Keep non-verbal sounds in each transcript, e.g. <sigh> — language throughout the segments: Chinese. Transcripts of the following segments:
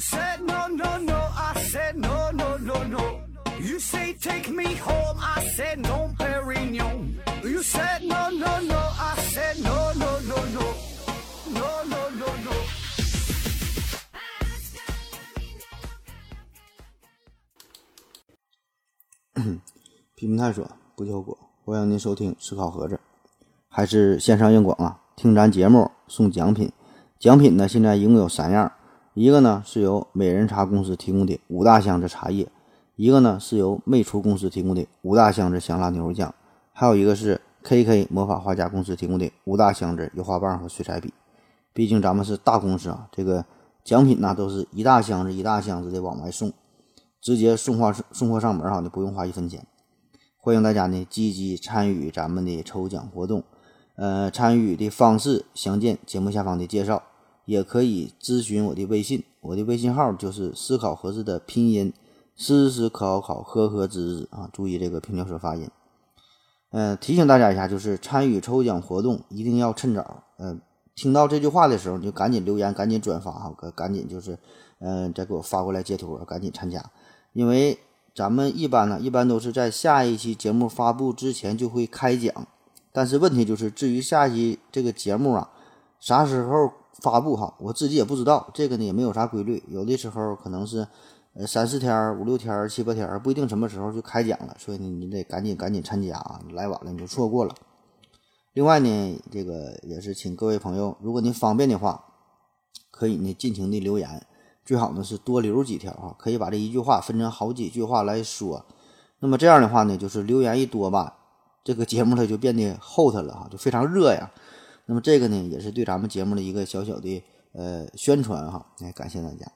said no no no, I said no no no no. You say take me home, I said no, Perignon. You said no no no, I said no no no no, no no no no. 批评探索不求果，欢迎您收听思考盒子，还是线上硬广啊！听咱节目送奖品，奖品呢现在一共有三样，一个呢是由美人茶公司提供的五大箱子茶叶，一个呢是由魅厨公司提供的五大箱子香辣牛肉酱，还有一个是 KK 魔法画家公司提供的五大箱子油画棒和水彩笔。毕竟咱们是大公司啊，这个奖品呢都是一大箱子一大箱子的往外送，直接送货送货上门哈，你不用花一分钱。欢迎大家呢积极参与咱们的抽奖活动，呃，参与的方式详见节目下方的介绍，也可以咨询我的微信，我的微信号就是思考盒子的拼音，思思考考呵呵滋滋啊，注意这个平翘舌发音。呃，提醒大家一下，就是参与抽奖活动一定要趁早，呃，听到这句话的时候你就赶紧留言，赶紧转发哈，赶紧就是，嗯，再给我发过来截图，赶紧参加，因为。咱们一般呢，一般都是在下一期节目发布之前就会开奖，但是问题就是，至于下一期这个节目啊，啥时候发布哈，我自己也不知道，这个呢也没有啥规律，有的时候可能是呃三四天、五六天、七八天，不一定什么时候就开奖了，所以呢你得赶紧赶紧参加啊，来晚了你就错过了。另外呢，这个也是请各位朋友，如果您方便的话，可以呢尽情的留言。最好呢是多留几条啊，可以把这一句话分成好几句话来说。那么这样的话呢，就是留言一多吧，这个节目它就变得厚它了哈，就非常热呀。那么这个呢，也是对咱们节目的一个小小的呃宣传哈。来感谢大家。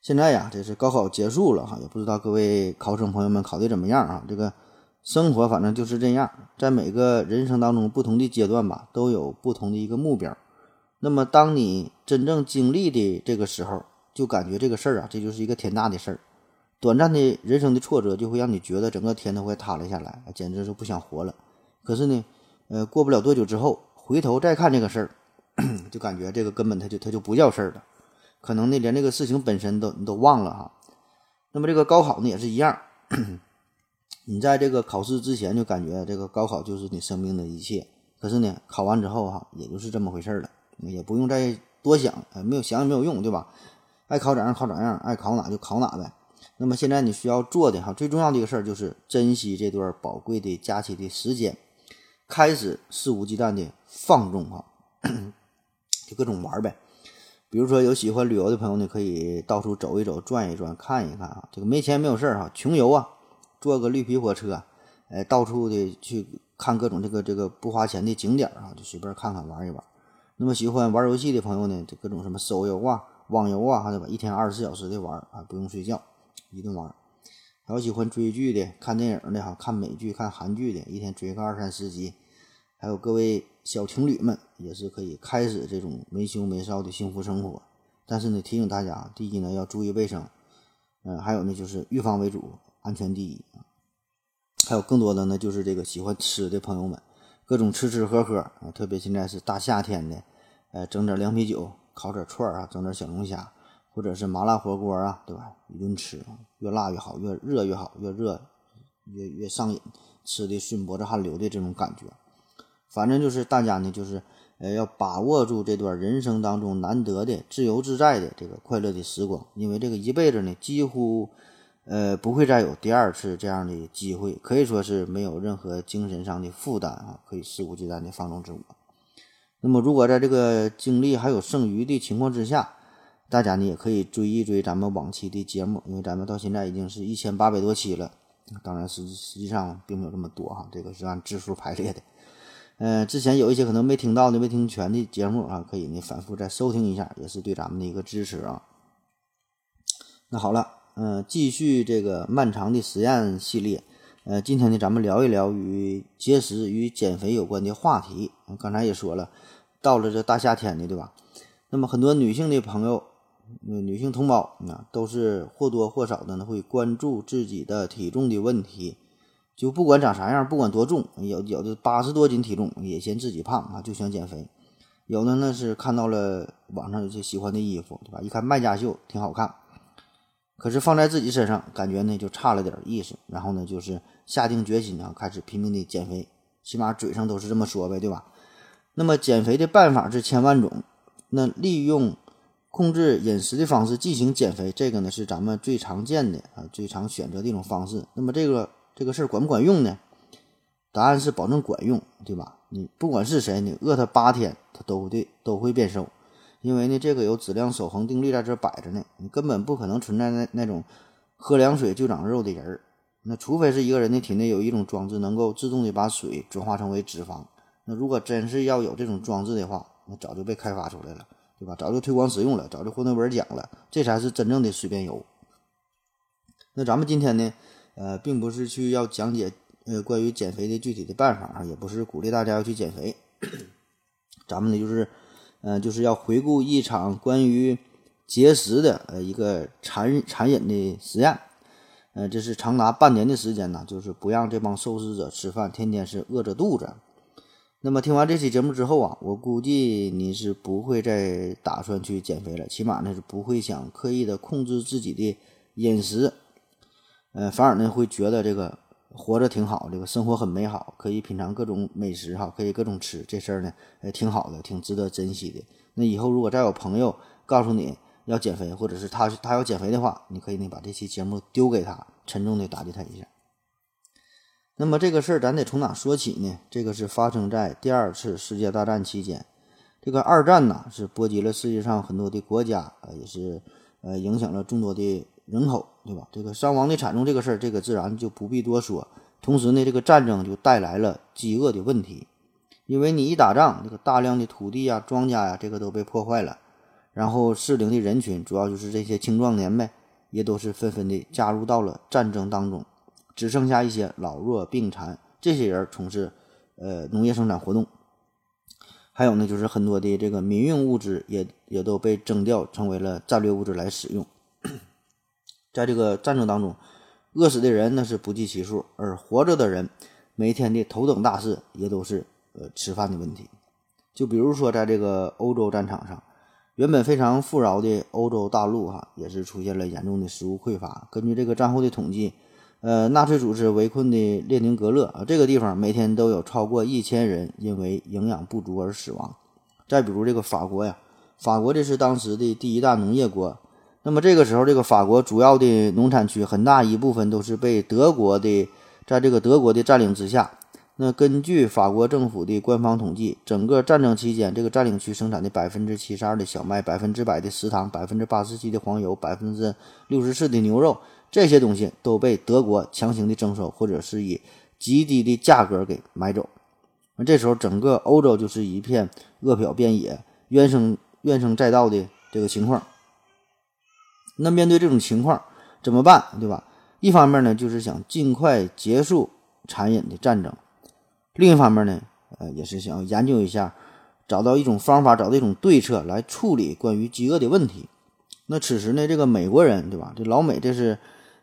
现在呀，这是高考结束了哈，也不知道各位考生朋友们考的怎么样啊？这个生活反正就是这样，在每个人生当中不同的阶段吧，都有不同的一个目标。那么当你真正经历的这个时候，就感觉这个事儿啊，这就是一个天大的事儿。短暂的人生的挫折，就会让你觉得整个天都快塌了下来，简直是不想活了。可是呢，呃，过不了多久之后，回头再看这个事儿，<clears throat> 就感觉这个根本它就它就不叫事儿了。可能呢，连这个事情本身都你都忘了哈。那么这个高考呢也是一样，<clears throat> 你在这个考试之前就感觉这个高考就是你生命的一切。可是呢，考完之后哈，也就是这么回事儿了，也不用再多想，没有想也没有用，对吧？爱考咋样考咋样，爱考哪就考哪呗。那么现在你需要做的哈，最重要的一个事儿就是珍惜这段宝贵的假期的时间，开始肆无忌惮的放纵哈，<coughs> 就各种玩呗。比如说有喜欢旅游的朋友呢，可以到处走一走、转一转、看一看啊。这个没钱没有事儿哈，穷游啊，坐个绿皮火车，哎，到处的去看各种这个这个不花钱的景点啊，就随便看看玩一玩。那么喜欢玩游戏的朋友呢，就各种什么手游啊。网游啊，还得把一天二十四小时的玩啊，不用睡觉，一顿玩。还有喜欢追剧的、看电影的哈，看美剧、看韩剧的，一天追个二三十集。还有各位小情侣们，也是可以开始这种没羞没臊的幸福生活。但是呢，提醒大家，第一呢要注意卫生，嗯，还有呢就是预防为主，安全第一。还有更多的呢，就是这个喜欢吃的朋友们，各种吃吃喝喝啊，特别现在是大夏天的，呃，整点凉啤酒。烤点串啊，整点小龙虾，或者是麻辣火锅啊，对吧？一顿吃，越辣越好，越热越好，越热越越上瘾，吃的顺脖子汗流的这种感觉。反正就是大家呢，就是呃要把握住这段人生当中难得的自由自在的这个快乐的时光，因为这个一辈子呢，几乎呃不会再有第二次这样的机会，可以说是没有任何精神上的负担啊，可以肆无忌惮的放纵自我。那么，如果在这个精力还有剩余的情况之下，大家呢也可以追一追咱们往期的节目，因为咱们到现在已经是一千八百多期了。当然，实实际上并没有这么多哈，这个是按字数排列的。嗯，<laughs> 之前有一些可能没听到的、没听全的节目啊，可以呢反复再收听一下，也是对咱们的一个支持啊。那好了，嗯，继续这个漫长的实验系列。呃，今天呢，咱们聊一聊与节食与减肥有关的话题。刚才也说了，到了这大夏天的，对吧？那么很多女性的朋友，女性同胞啊，都是或多或少的呢会关注自己的体重的问题。就不管长啥样，不管多重，有有的八十多斤体重也嫌自己胖啊，就想减肥。有的呢是看到了网上有些喜欢的衣服，对吧？一看卖家秀挺好看，可是放在自己身上，感觉呢就差了点意思。然后呢，就是下定决心啊，开始拼命的减肥，起码嘴上都是这么说呗，对吧？那么减肥的办法是千万种，那利用控制饮食的方式进行减肥，这个呢是咱们最常见的啊，最常选择的一种方式。那么这个这个事儿管不管用呢？答案是保证管用，对吧？你不管是谁，你饿他八天，他都会都会变瘦，因为呢，这个有质量守恒定律在这摆着呢，你根本不可能存在那那种喝凉水就长肉的人儿。那除非是一个人的体内有一种装置能够自动的把水转化成为脂肪。那如果真是要有这种装置的话，那早就被开发出来了，对吧？早就推广使用了，早就获诺贝尔奖了，这才是真正的随便油。那咱们今天呢，呃，并不是去要讲解。呃，关于减肥的具体的办法啊，也不是鼓励大家要去减肥，<clears throat> 咱们呢就是，呃，就是要回顾一场关于节食的呃一个残残忍的实验，呃，这是长达半年的时间呢，就是不让这帮受试者吃饭，天天是饿着肚子。那么听完这期节目之后啊，我估计你是不会再打算去减肥了，起码呢是不会想刻意的控制自己的饮食，呃，反而呢会觉得这个。活着挺好，这个生活很美好，可以品尝各种美食哈，可以各种吃，这事儿呢，呃，挺好的，挺值得珍惜的。那以后如果再有朋友告诉你要减肥，或者是他他要减肥的话，你可以呢把这期节目丢给他，沉重的打击他一下。那么这个事儿咱得从哪说起呢？这个是发生在第二次世界大战期间，这个二战呢是波及了世界上很多的国家，呃，也是呃影响了众多的。人口对吧？这个伤亡的惨重，这个事儿，这个自然就不必多说。同时呢，这个战争就带来了饥饿的问题，因为你一打仗，这个大量的土地呀、庄稼呀，这个都被破坏了。然后适龄的人群，主要就是这些青壮年呗，也都是纷纷的加入到了战争当中，只剩下一些老弱病残这些人从事呃农业生产活动。还有呢，就是很多的这个民用物资也也都被征调成为了战略物资来使用。<clears throat> 在这个战争当中，饿死的人那是不计其数，而活着的人每天的头等大事也都是呃吃饭的问题。就比如说，在这个欧洲战场上，原本非常富饶的欧洲大陆哈，也是出现了严重的食物匮乏。根据这个战后的统计，呃，纳粹组织围困的列宁格勒啊，这个地方每天都有超过一千人因为营养不足而死亡。再比如这个法国呀，法国这是当时的第一大农业国。那么这个时候，这个法国主要的农产区很大一部分都是被德国的，在这个德国的占领之下。那根据法国政府的官方统计，整个战争期间，这个占领区生产的百分之七十二的小麦、百分之百的食糖、百分之八十七的黄油、百分之六十四的牛肉，这些东西都被德国强行的征收，或者是以极低的价格给买走。那这时候，整个欧洲就是一片饿殍遍野、怨声怨声载道的这个情况。那面对这种情况怎么办，对吧？一方面呢，就是想尽快结束残忍的战争；另一方面呢，呃，也是想要研究一下，找到一种方法，找到一种对策来处理关于饥饿的问题。那此时呢，这个美国人，对吧？这老美这是，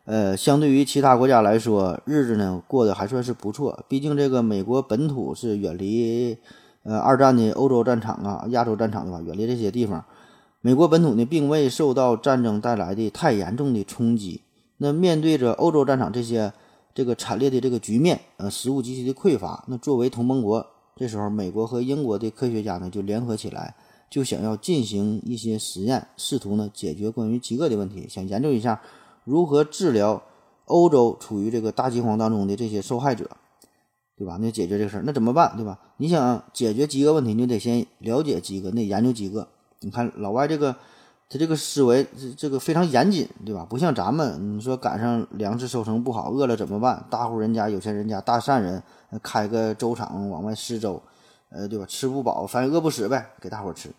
呃，相对于其他国家来说，日子呢过得还算是不错。毕竟这个美国本土是远离，呃，二战的欧洲战场啊、亚洲战场的话，远离这些地方。美国本土呢，并未受到战争带来的太严重的冲击。那面对着欧洲战场这些这个惨烈的这个局面，呃，食物极其的匮乏。那作为同盟国，这时候美国和英国的科学家呢，就联合起来，就想要进行一些实验，试图呢解决关于饥饿的问题，想研究一下如何治疗欧洲处于这个大饥荒当中的这些受害者，对吧？那解决这个事儿，那怎么办，对吧？你想解决饥饿问题，你得先了解饥饿，那研究饥饿。你看老外这个，他这个思维这这个非常严谨，对吧？不像咱们，你说赶上粮食收成不好，饿了怎么办？大户人家、有钱人家、大善人开个粥厂往外施粥，呃，对吧？吃不饱，反正饿不死呗，给大伙吃。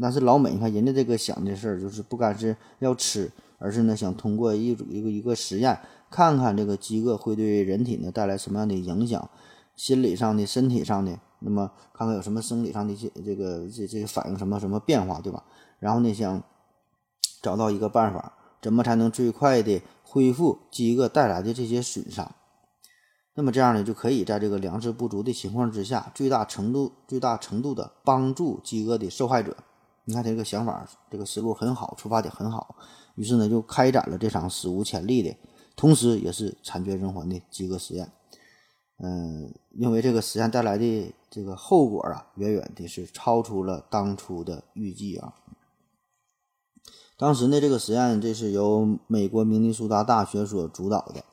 但是老美，你看人家这个想的事儿，就是不干是要吃，而是呢想通过一组一个一个实验，看看这个饥饿会对人体呢带来什么样的影响，心理上的、身体上的。那么看看有什么生理上的一些这个这这些反应什么什么变化，对吧？然后呢，想找到一个办法，怎么才能最快的恢复饥饿带来的这些损伤？那么这样呢，就可以在这个粮食不足的情况之下，最大程度、最大程度的帮助饥饿的受害者。你看这个想法，这个思路很好，出发点很好。于是呢，就开展了这场史无前例的，同时也是惨绝人寰的饥饿实验。嗯，因为这个实验带来的这个后果啊，远远的是超出了当初的预计啊。当时呢，这个实验这是由美国明尼苏达大学所主导的。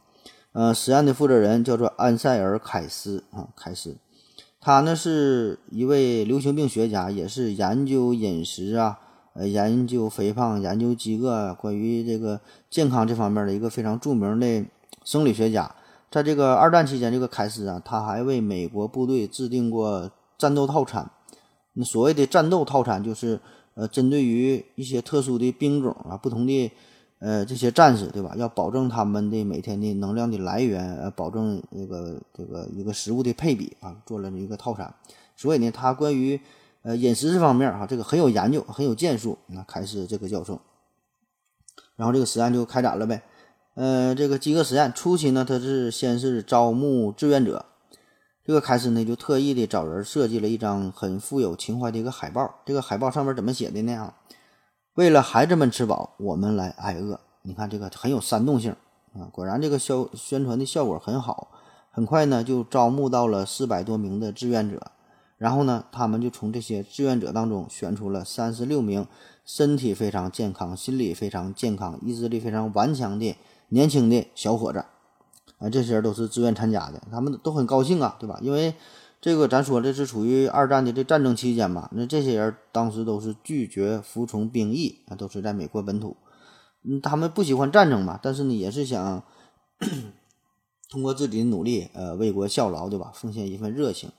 呃，实验的负责人叫做安塞尔·凯斯啊，凯斯，他呢是一位流行病学家，也是研究饮食啊、呃研究肥胖、研究饥饿、关于这个健康这方面的一个非常著名的生理学家。在这个二战期间，这个凯斯啊，他还为美国部队制定过战斗套餐。那所谓的战斗套餐，就是呃，针对于一些特殊的兵种啊，不同的。呃，这些战士对吧？要保证他们的每天的能量的来源，呃，保证这个这个一个食物的配比啊，做了一个套餐。所以呢，他关于呃饮食这方面哈，这个很有研究，很有建树。那开始这个教授，然后这个实验就开展了呗。呃，这个饥饿实验初期呢，他是先是招募志愿者。这个开始呢，就特意的找人设计了一张很富有情怀的一个海报。这个海报上面怎么写的呢？啊？为了孩子们吃饱，我们来挨饿。你看这个很有煽动性啊！果然这个销宣传的效果很好。很快呢，就招募到了四百多名的志愿者。然后呢，他们就从这些志愿者当中选出了三十六名身体非常健康、心理非常健康、意志力非常顽强的年轻的小伙子。啊，这些人都是自愿参加的，他们都很高兴啊，对吧？因为这个咱说这是处于二战的这战争期间嘛，那这些人当时都是拒绝服从兵役啊，都是在美国本土，嗯，他们不喜欢战争嘛，但是呢也是想 <coughs> 通过自己的努力，呃，为国效劳，对吧？奉献一份热情，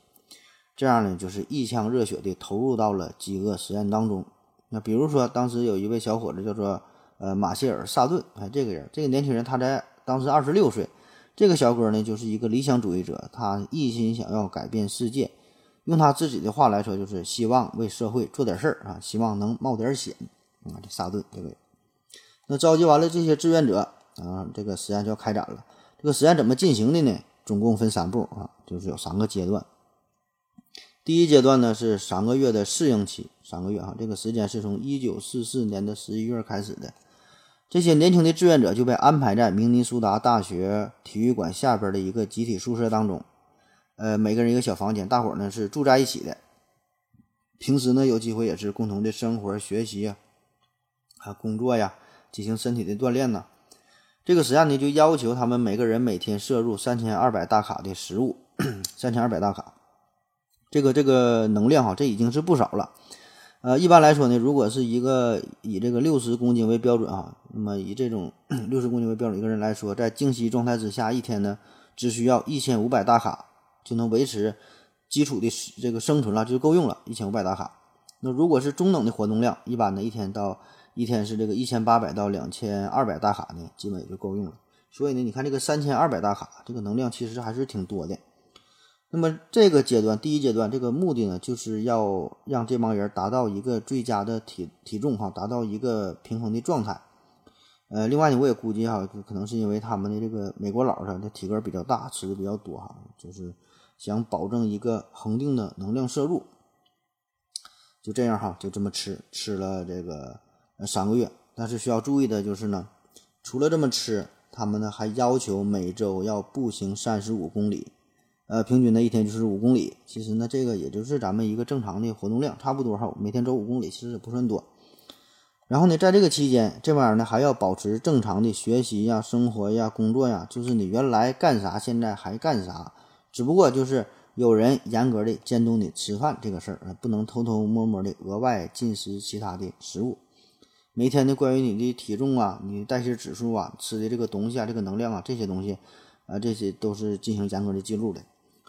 这样呢就是一腔热血的投入到了饥饿实验当中。那比如说当时有一位小伙子叫做呃马歇尔·萨顿，哎，这个人，这个年轻人他在当时二十六岁。这个小哥呢，就是一个理想主义者，他一心想要改变世界。用他自己的话来说，就是希望为社会做点事儿啊，希望能冒点险啊。这萨顿这位，那召集完了这些志愿者啊，这个实验就要开展了。这个实验怎么进行的呢？总共分三步啊，就是有三个阶段。第一阶段呢是三个月的适应期，三个月哈，这个时间是从一九四四年的十一月开始的。这些年轻的志愿者就被安排在明尼苏达大学体育馆下边的一个集体宿舍当中，呃，每个人一个小房间，大伙呢是住在一起的。平时呢有机会也是共同的生活、学习啊，啊工作呀，进行身体的锻炼呢。这个实验呢就要求他们每个人每天摄入三千二百大卡的食物，三千二百大卡，这个这个能量哈，这已经是不少了。呃，一般来说呢，如果是一个以这个六十公斤为标准啊，那么以这种 <clears throat> 六十公斤为标准一个人来说，在静息状态之下，一天呢只需要一千五百大卡就能维持基础的这个生存了，就够用了。一千五百大卡。那如果是中等的活动量，一般呢一天到一天是这个一千八百到两千二百大卡呢，基本也就够用了。所以呢，你看这个三千二百大卡，这个能量其实还是挺多的。那么这个阶段，第一阶段，这个目的呢，就是要让这帮人达到一个最佳的体体重哈，达到一个平衡的状态。呃，另外呢，我也估计哈，可能是因为他们的这个美国佬他的体格比较大，吃的比较多哈，就是想保证一个恒定的能量摄入。就这样哈，就这么吃，吃了这个三个月。但是需要注意的就是呢，除了这么吃，他们呢还要求每周要步行三十五公里。呃，平均呢一天就是五公里，其实呢这个也就是咱们一个正常的活动量，差不多哈。每天走五公里其实也不算多。然后呢，在这个期间，这玩意儿呢还要保持正常的学习呀、生活呀、工作呀，就是你原来干啥，现在还干啥，只不过就是有人严格的监督你吃饭这个事儿，不能偷偷摸摸的额外进食其他的食物。每天的关于你的体重啊、你代谢指数啊、吃的这个东西啊、这个能量啊这些东西啊，这些都是进行严格的记录的。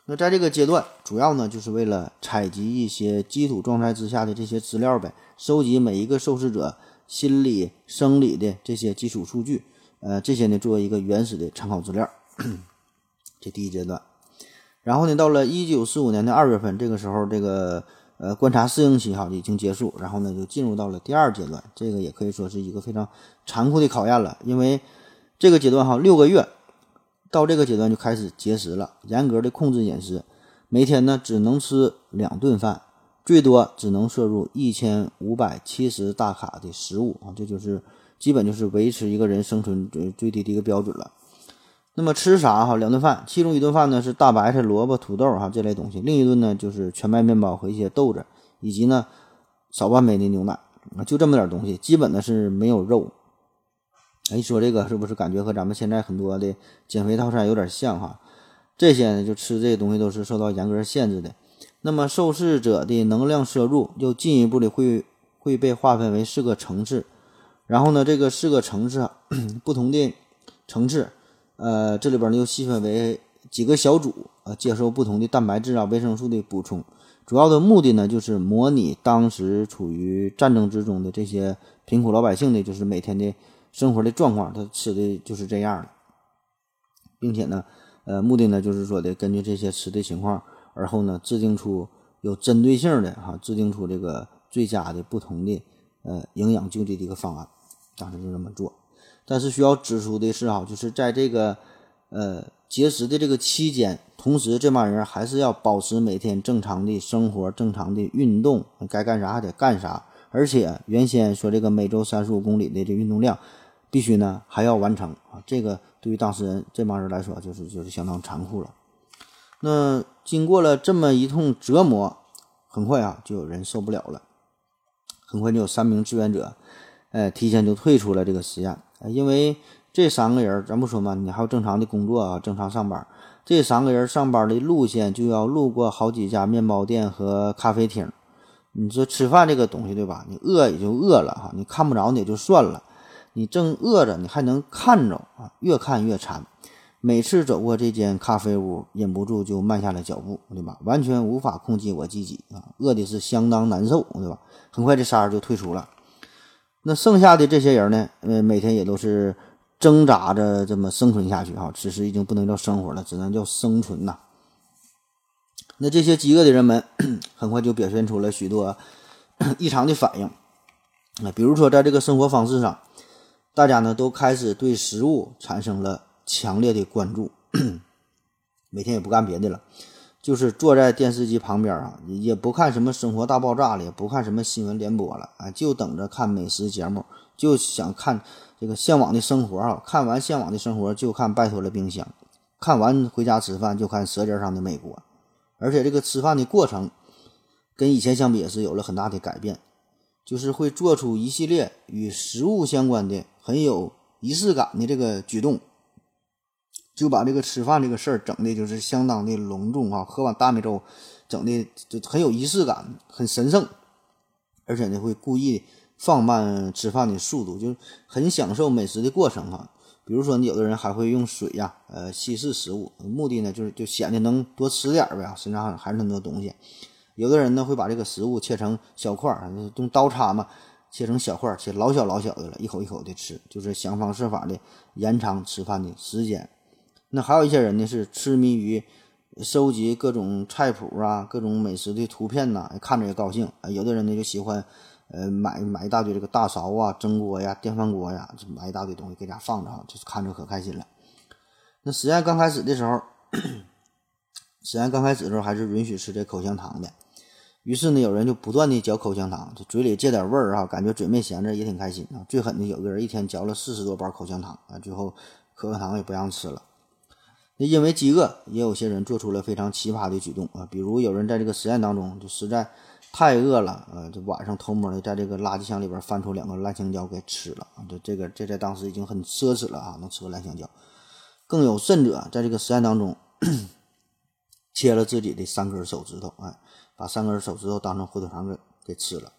那在这个阶段，主要呢就是为了采集一些基础状态之下的这些资料呗，收集每一个受试者心理、生理的这些基础数据，呃，这些呢作为一个原始的参考资料。这第一阶段，然后呢，到了一九四五年的二月份，这个时候这个呃观察适应期哈已经结束，然后呢就进入到了第二阶段，这个也可以说是一个非常残酷的考验了，因为这个阶段哈六个月。到这个阶段就开始节食了，严格的控制饮食，每天呢只能吃两顿饭，最多只能摄入一千五百七十大卡的食物啊，这就是基本就是维持一个人生存最最低的一个标准了。那么吃啥哈？两顿饭，其中一顿饭呢是大白菜、萝卜、土豆哈这类东西，另一顿呢就是全麦面包和一些豆子，以及呢少半杯的牛奶啊，就这么点东西，基本呢是没有肉。哎，说这个是不是感觉和咱们现在很多的减肥套餐有点像哈？这些呢，就吃这些东西都是受到严格限制的。那么受试者的能量摄入又进一步的会会被划分为四个层次，然后呢，这个四个层次，<clears throat> 不同的层次，呃，这里边呢又细分为几个小组啊，接受不同的蛋白质啊、维生素的补充。主要的目的呢，就是模拟当时处于战争之中的这些贫苦老百姓的，就是每天的。生活的状况，他吃的就是这样的，并且呢，呃，目的呢就是说的根据这些吃的情况，而后呢制定出有针对性的哈，制定出这个最佳的不同的呃营养救济的一个方案，当时就这么做。但是需要指出的是哈，就是在这个呃节食的这个期间，同时这帮人还是要保持每天正常的生活、正常的运动，该干啥还得干啥。而且原先说这个每周三十五公里的这运动量。必须呢还要完成啊！这个对于当事人这帮人来说，就是就是相当残酷了。那经过了这么一通折磨，很快啊就有人受不了了，很快就有三名志愿者，哎，提前就退出了这个实验。因为这三个人，咱不说嘛，你还有正常的工作啊，正常上班。这三个人上班的路线就要路过好几家面包店和咖啡厅。你说吃饭这个东西对吧？你饿也就饿了哈，你看不着你也就算了。你正饿着，你还能看着啊，越看越馋。每次走过这间咖啡屋，忍不住就慢下了脚步，对吧？完全无法控制我自己啊，饿的是相当难受，对吧？很快这仨人就退出了。那剩下的这些人呢？呃，每天也都是挣扎着这么生存下去哈。此时已经不能叫生活了，只能叫生存呐。那这些饥饿的人们 <coughs> 很快就表现出了许多 <coughs> 异常的反应啊，比如说在这个生活方式上。大家呢都开始对食物产生了强烈的关注，<clears throat> 每天也不干别的了，就是坐在电视机旁边啊，也不看什么《生活大爆炸》了，也不看什么新闻联播了，啊，就等着看美食节目，就想看这个《向往的生活》啊。看完《向往的生活》，就看《拜托了冰箱》，看完回家吃饭就看《舌尖上的美国》，而且这个吃饭的过程跟以前相比也是有了很大的改变。就是会做出一系列与食物相关的很有仪式感的这个举动，就把这个吃饭这个事儿整的就是相当的隆重啊，喝碗大米粥，整的就很有仪式感，很神圣，而且呢会故意放慢吃饭的速度，就是很享受美食的过程哈。比如说，你有的人还会用水呀，呃，稀释食物，目的呢就是就显得能多吃点呗，身上还是很多东西。有的人呢会把这个食物切成小块儿，用刀叉嘛，切成小块儿，切老小老小的了，一口一口的吃，就是想方设法的延长吃饭的时间。那还有一些人呢是痴迷于收集各种菜谱啊、各种美食的图片呐，看着也高兴。有的人呢就喜欢，呃，买买一大堆这个大勺啊、蒸锅呀、电饭锅呀，就买一大堆东西给家放着，就是看着可开心了。那实验刚开始的时候，<coughs> 实验刚开始的时候还是允许吃这口香糖的。于是呢，有人就不断的嚼口香糖，就嘴里借点味儿啊，感觉嘴没闲着也挺开心啊。最狠的有个人一天嚼了四十多包口香糖啊，最后口香糖也不让吃了。那因为饥饿，也有些人做出了非常奇葩的举动啊，比如有人在这个实验当中就实在太饿了，呃，就晚上偷摸的在这个垃圾箱里边翻出两个烂香蕉给吃了啊。这这个这在当时已经很奢侈了啊，能吃个烂香蕉。更有甚者，在这个实验当中 <coughs> 切了自己的三根手指头，哎。把三根手指头当成火腿肠给给吃了，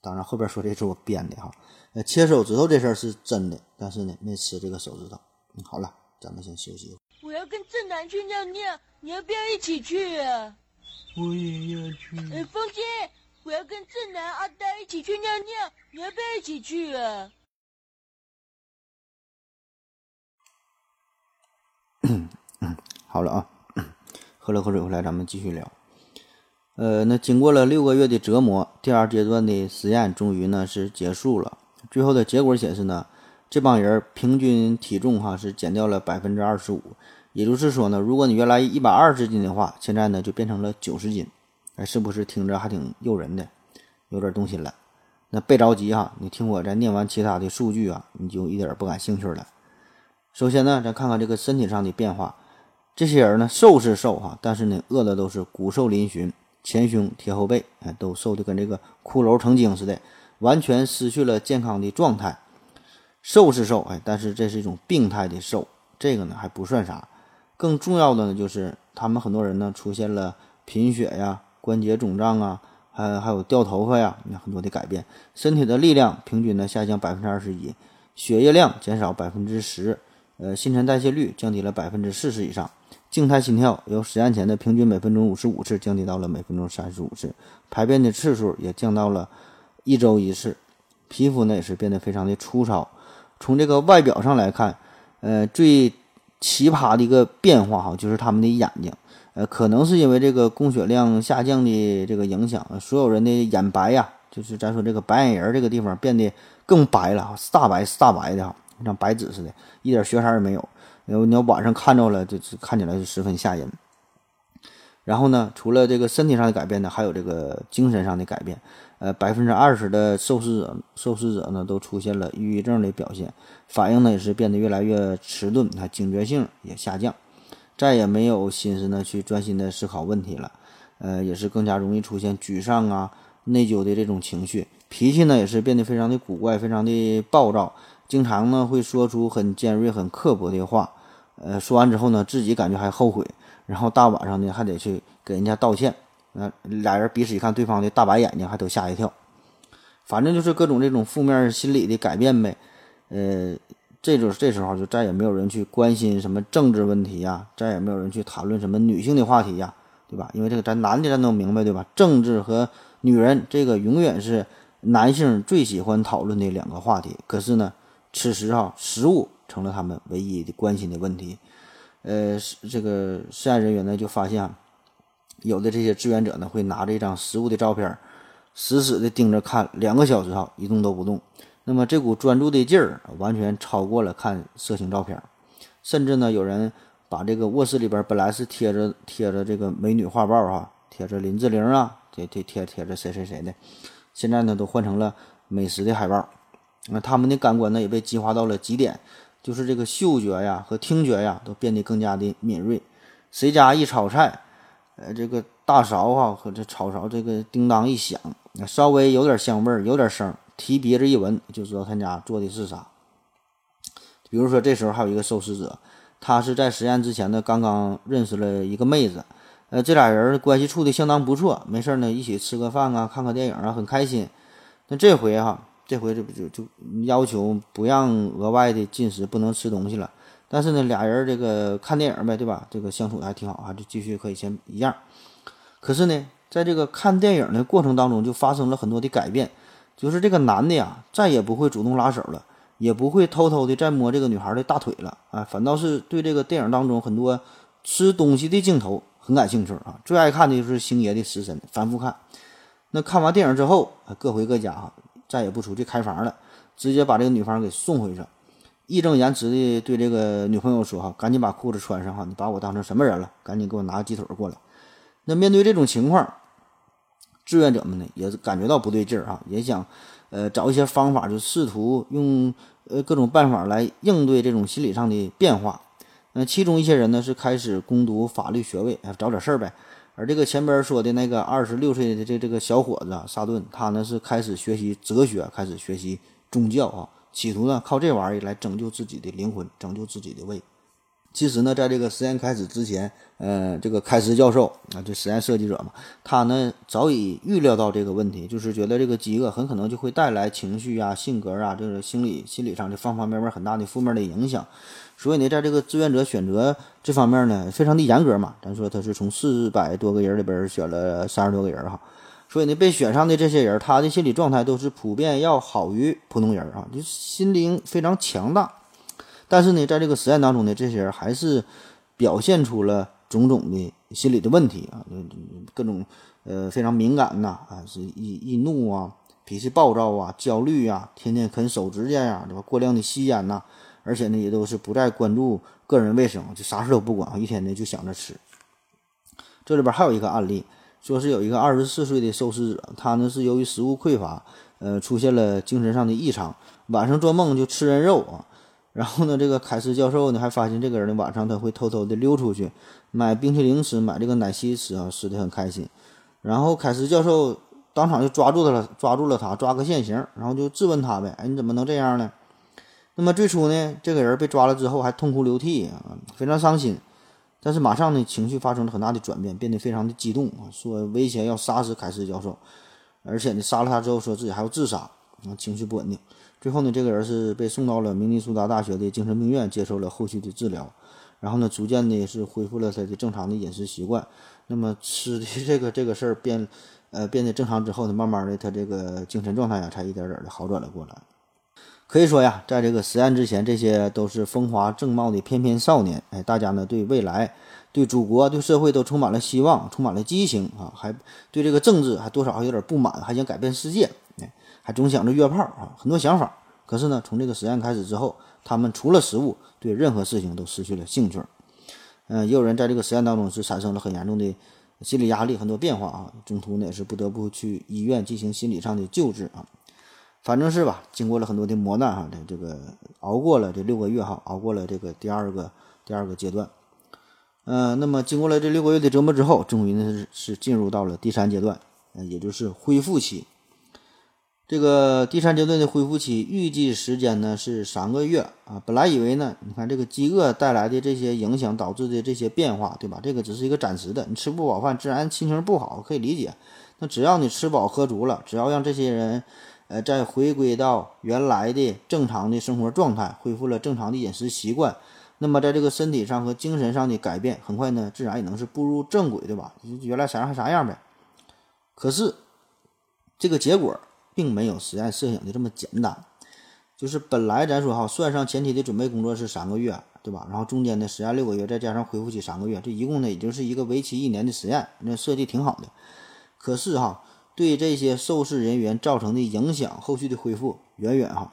当然后边说这是我编的哈。呃，切手指头这事儿是真的，但是呢没吃这个手指头。嗯，好了，咱们先休息。我要跟正南去尿尿，你要不要一起去啊？我也要去。哎，风姐，我要跟正南、阿呆一起去尿尿，你要不要一起去啊？嗯 <coughs> 嗯，好了啊，喝了口水回来，咱们继续聊。呃，那经过了六个月的折磨，第二阶段的实验终于呢是结束了。最后的结果显示呢，这帮人平均体重哈是减掉了百分之二十五，也就是说呢，如果你原来一百二十斤的话，现在呢就变成了九十斤，哎，是不是听着还挺诱人的？有点动心了。那别着急哈，你听我再念完其他的数据啊，你就一点不感兴趣了。首先呢，咱看看这个身体上的变化。这些人呢，瘦是瘦哈，但是呢，饿的都是骨瘦嶙峋，前胸贴后背，哎，都瘦的跟这个骷髅成精似的，完全失去了健康的状态。瘦是瘦，哎，但是这是一种病态的瘦，这个呢还不算啥。更重要的呢，就是他们很多人呢出现了贫血呀、关节肿胀啊。还还有掉头发呀，很多的改变，身体的力量平均呢下降百分之二十一，血液量减少百分之十，呃，新陈代谢率降低了百分之四十以上，静态心跳由实验前的平均每分钟五十五次降低到了每分钟三十五次，排便的次数也降到了一周一次，皮肤呢也是变得非常的粗糙。从这个外表上来看，呃，最奇葩的一个变化哈，就是他们的眼睛。呃，可能是因为这个供血量下降的这个影响，所有人的眼白呀，就是咱说这个白眼仁这个地方变得更白了，大白大白的哈，像白纸似的，一点血色也没有。然后你要晚上看着了，就是看起来是十分吓人。然后呢，除了这个身体上的改变呢，还有这个精神上的改变。呃，百分之二十的受试者受试者呢，都出现了抑郁症的表现，反应呢也是变得越来越迟钝，啊警觉性也下降。再也没有心思呢去专心的思考问题了，呃，也是更加容易出现沮丧啊、内疚的这种情绪，脾气呢也是变得非常的古怪，非常的暴躁，经常呢会说出很尖锐、很刻薄的话，呃，说完之后呢自己感觉还后悔，然后大晚上呢还得去给人家道歉，那俩人彼此一看对方的大白眼睛，还都吓一跳，反正就是各种这种负面心理的改变呗，呃。这就是这时候就再也没有人去关心什么政治问题呀，再也没有人去谈论什么女性的话题呀，对吧？因为这个咱男的咱都明白，对吧？政治和女人这个永远是男性最喜欢讨论的两个话题。可是呢，此时哈，食物成了他们唯一的关心的问题。呃，这个实验人员呢就发现，有的这些志愿者呢会拿着一张食物的照片，死死的盯着看两个小时哈，一动都不动。那么这股专注的劲儿完全超过了看色情照片，甚至呢，有人把这个卧室里边本来是贴着贴着这个美女画报哈，贴着林志玲啊，贴贴贴贴着谁谁谁的，现在呢都换成了美食的海报。那他们的感官呢也被激发到了极点，就是这个嗅觉呀和听觉呀都变得更加的敏锐。谁家一炒菜，呃，这个大勺哈和这炒勺这个叮当一响，稍微有点香味儿，有点声。提鼻子一闻就知道他家做的是啥。比如说，这时候还有一个受试者，他是在实验之前呢，刚刚认识了一个妹子，呃，这俩人关系处的相当不错，没事呢一起吃个饭啊，看看电影啊，很开心。那这回哈，这回这不就就要求不让额外的进食，不能吃东西了。但是呢，俩人这个看电影呗，对吧？这个相处的还挺好，啊就继续和以前一样。可是呢，在这个看电影的过程当中，就发生了很多的改变。就是这个男的呀，再也不会主动拉手了，也不会偷偷的再摸这个女孩的大腿了啊，反倒是对这个电影当中很多吃东西的镜头很感兴趣啊。最爱看的就是星爷的食神，反复看。那看完电影之后，各回各家哈，再也不出去开房了，直接把这个女方给送回去，义正言辞的对这个女朋友说哈，赶紧把裤子穿上哈，你把我当成什么人了？赶紧给我拿个鸡腿过来。那面对这种情况。志愿者们呢也是感觉到不对劲儿啊，也想，呃，找一些方法，就试图用呃各种办法来应对这种心理上的变化。那其中一些人呢是开始攻读法律学位，找点事儿呗。而这个前边说的那个二十六岁的这这个小伙子啊沙顿，他呢是开始学习哲学，开始学习宗教啊，企图呢靠这玩意儿来拯救自己的灵魂，拯救自己的胃。其实呢，在这个实验开始之前，呃，这个开斯教授啊，这实验设计者嘛，他呢早已预料到这个问题，就是觉得这个饥饿很可能就会带来情绪啊、性格啊，这个心理心理上的方方面面很大的负面的影响。所以呢，在这个志愿者选择这方面呢，非常的严格嘛。咱说他是从四百多个人里边选了三十多个人哈，所以呢，被选上的这些人，他的心理状态都是普遍要好于普通人啊，就心灵非常强大。但是呢，在这个实验当中呢，这些人还是表现出了种种的心理的问题啊，各种呃非常敏感呐啊，是易易怒啊，脾气暴躁啊，焦虑啊，天天啃手指甲呀，对吧？过量的吸烟呐，而且呢，也都是不再关注个人卫生，就啥事都不管，一天呢就想着吃。这里边还有一个案例，说是有一个二十四岁的受试者，他呢是由于食物匮乏，呃，出现了精神上的异常，晚上做梦就吃人肉啊。然后呢，这个凯斯教授呢还发现这个人呢晚上他会偷偷的溜出去买冰淇淋吃，买这个奶昔吃啊，吃的很开心。然后凯斯教授当场就抓住他了，抓住了他，抓个现行，然后就质问他呗，哎，你怎么能这样呢？那么最初呢，这个人被抓了之后还痛哭流涕啊，非常伤心。但是马上呢，情绪发生了很大的转变，变得非常的激动啊，说威胁要杀死凯斯教授，而且呢，杀了他之后说自己还要自杀啊，情绪不稳定。最后呢，这个人是被送到了明尼苏达大学的精神病院接受了后续的治疗，然后呢，逐渐的是恢复了他的正常的饮食习惯。那么吃的这个这个事儿变，呃，变得正常之后呢，慢慢的他这个精神状态呀，才一点点的好转了过来。可以说呀，在这个实验之前，这些都是风华正茂的翩翩少年。哎，大家呢对未来、对祖国、对社会都充满了希望，充满了激情啊！还对这个政治还多少还有点不满，还想改变世界，哎，总想着约炮啊，很多想法。可是呢，从这个实验开始之后，他们除了食物，对任何事情都失去了兴趣。嗯，也有人在这个实验当中是产生了很严重的心理压力，很多变化啊，中途呢也是不得不去医院进行心理上的救治啊。反正是吧，经过了很多的磨难哈，这这个熬过了这六个月哈，熬过了这个第二个第二个阶段，嗯，那么经过了这六个月的折磨之后，终于呢是进入到了第三阶段，也就是恢复期。这个第三阶段的恢复期预计时间呢是三个月啊。本来以为呢，你看这个饥饿带来的这些影响导致的这些变化，对吧？这个只是一个暂时的，你吃不饱饭，自然心情不好，可以理解。那只要你吃饱喝足了，只要让这些人。呃，再回归到原来的正常的生活状态，恢复了正常的饮食习惯，那么在这个身体上和精神上的改变，很快呢，自然也能是步入正轨，对吧？原来啥样还啥样呗。可是，这个结果并没有实验设想的这么简单。就是本来咱说哈，算上前期的准备工作是三个月，对吧？然后中间的实验六个月，再加上恢复期三个月，这一共呢，也就是一个为期一年的实验，那设计挺好的。可是哈。对这些受试人员造成的影响，后续的恢复远远哈，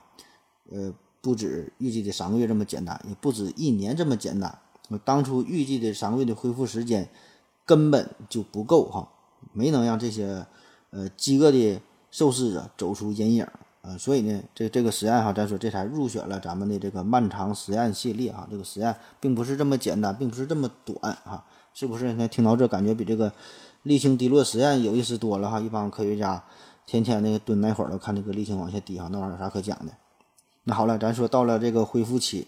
呃，不止预计的三个月这么简单，也不止一年这么简单。当初预计的三个月的恢复时间根本就不够哈，没能让这些呃饥饿的受试者走出阴影啊。所以呢，这这个实验哈，咱说这才入选了咱们的这个漫长实验系列哈。这个实验并不是这么简单，并不是这么短哈，是不是？那听到这感觉比这个。沥青滴落实验有意思多了哈，一帮科学家天天那个蹲那会儿都看这个沥青往下滴哈，那玩意儿有啥可讲的？那好了，咱说到了这个恢复期，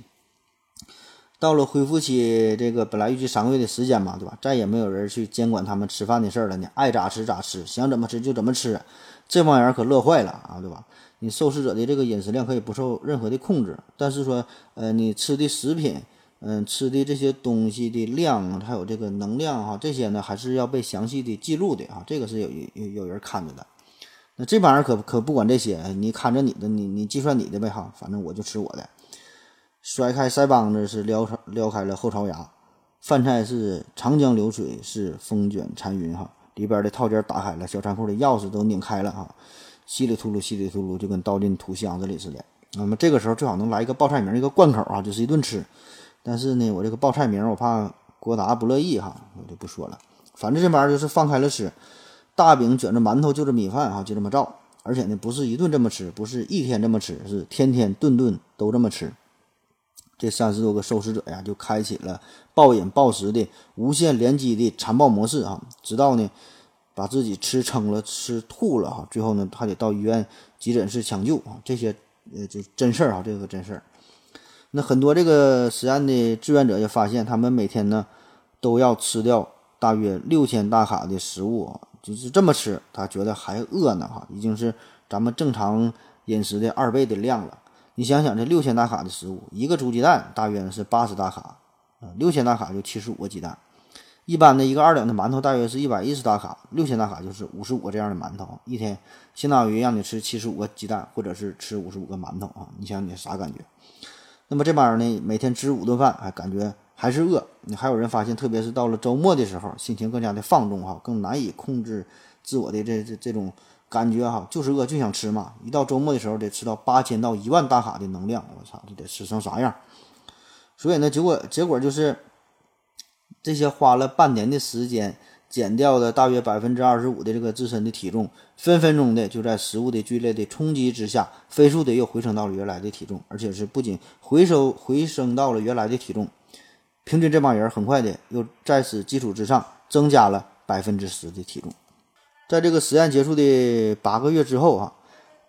到了恢复期，这个本来预计三个月的时间嘛，对吧？再也没有人去监管他们吃饭的事儿了呢，爱咋吃咋吃，想怎么吃就怎么吃，这帮人可乐坏了啊，对吧？你受试者的这个饮食量可以不受任何的控制，但是说，呃，你吃的食品。嗯，吃的这些东西的量，还有这个能量哈，这些呢还是要被详细的记录的啊，这个是有有有人看着的。那这帮人可可不管这些，你看着你的，你你计算你的呗哈，反正我就吃我的。甩开腮帮子是撩撩开了后槽牙，饭菜是长江流水是风卷残云哈，里边的套件打开了，小仓库的钥匙都拧开了哈，稀里秃噜稀里秃噜就跟倒进土箱子里似的。那么这个时候最好能来一个报菜名，一个贯口啊，就是一顿吃。但是呢，我这个报菜名，我怕郭达不乐意哈，我就不说了。反正这玩意儿就是放开了吃，大饼卷着馒头就着米饭哈，就这么照。而且呢，不是一顿这么吃，不是一天这么吃，是天天顿顿都这么吃。这三十多个受试者呀，就开启了暴饮暴食的无限连击的残暴模式啊，直到呢把自己吃撑了、吃吐了哈，最后呢还得到医院急诊室抢救啊。这些呃，就真事儿啊，这个真事儿。那很多这个实验的志愿者也发现，他们每天呢都要吃掉大约六千大卡的食物啊，就是这么吃，他觉得还饿呢哈，已经是咱们正常饮食的二倍的量了。你想想，这六千大卡的食物，一个煮鸡蛋大约是八十大卡，啊，六千大卡就七十五个鸡蛋。一般的一个二两的馒头大约是一百一十大卡，六千大卡就是五十五个这样的馒头，一天相当于让你吃七十五个鸡蛋，或者是吃五十五个馒头啊，你想你啥感觉？那么这帮人呢，每天吃五顿饭，还感觉还是饿。你还有人发现，特别是到了周末的时候，心情更加的放纵哈，更难以控制自我的这这这种感觉哈，就是饿就想吃嘛。一到周末的时候，得吃到八千到一万大卡的能量，我操，这得吃成啥样？所以呢，结果结果就是这些花了半年的时间减掉的大约百分之二十五的这个自身的体重，分分钟的就在食物的剧烈的冲击之下，飞速的又回升到了原来的体重，而且是不仅回收回升到了原来的体重，平均这帮人很快的又在此基础之上增加了百分之十的体重。在这个实验结束的八个月之后啊，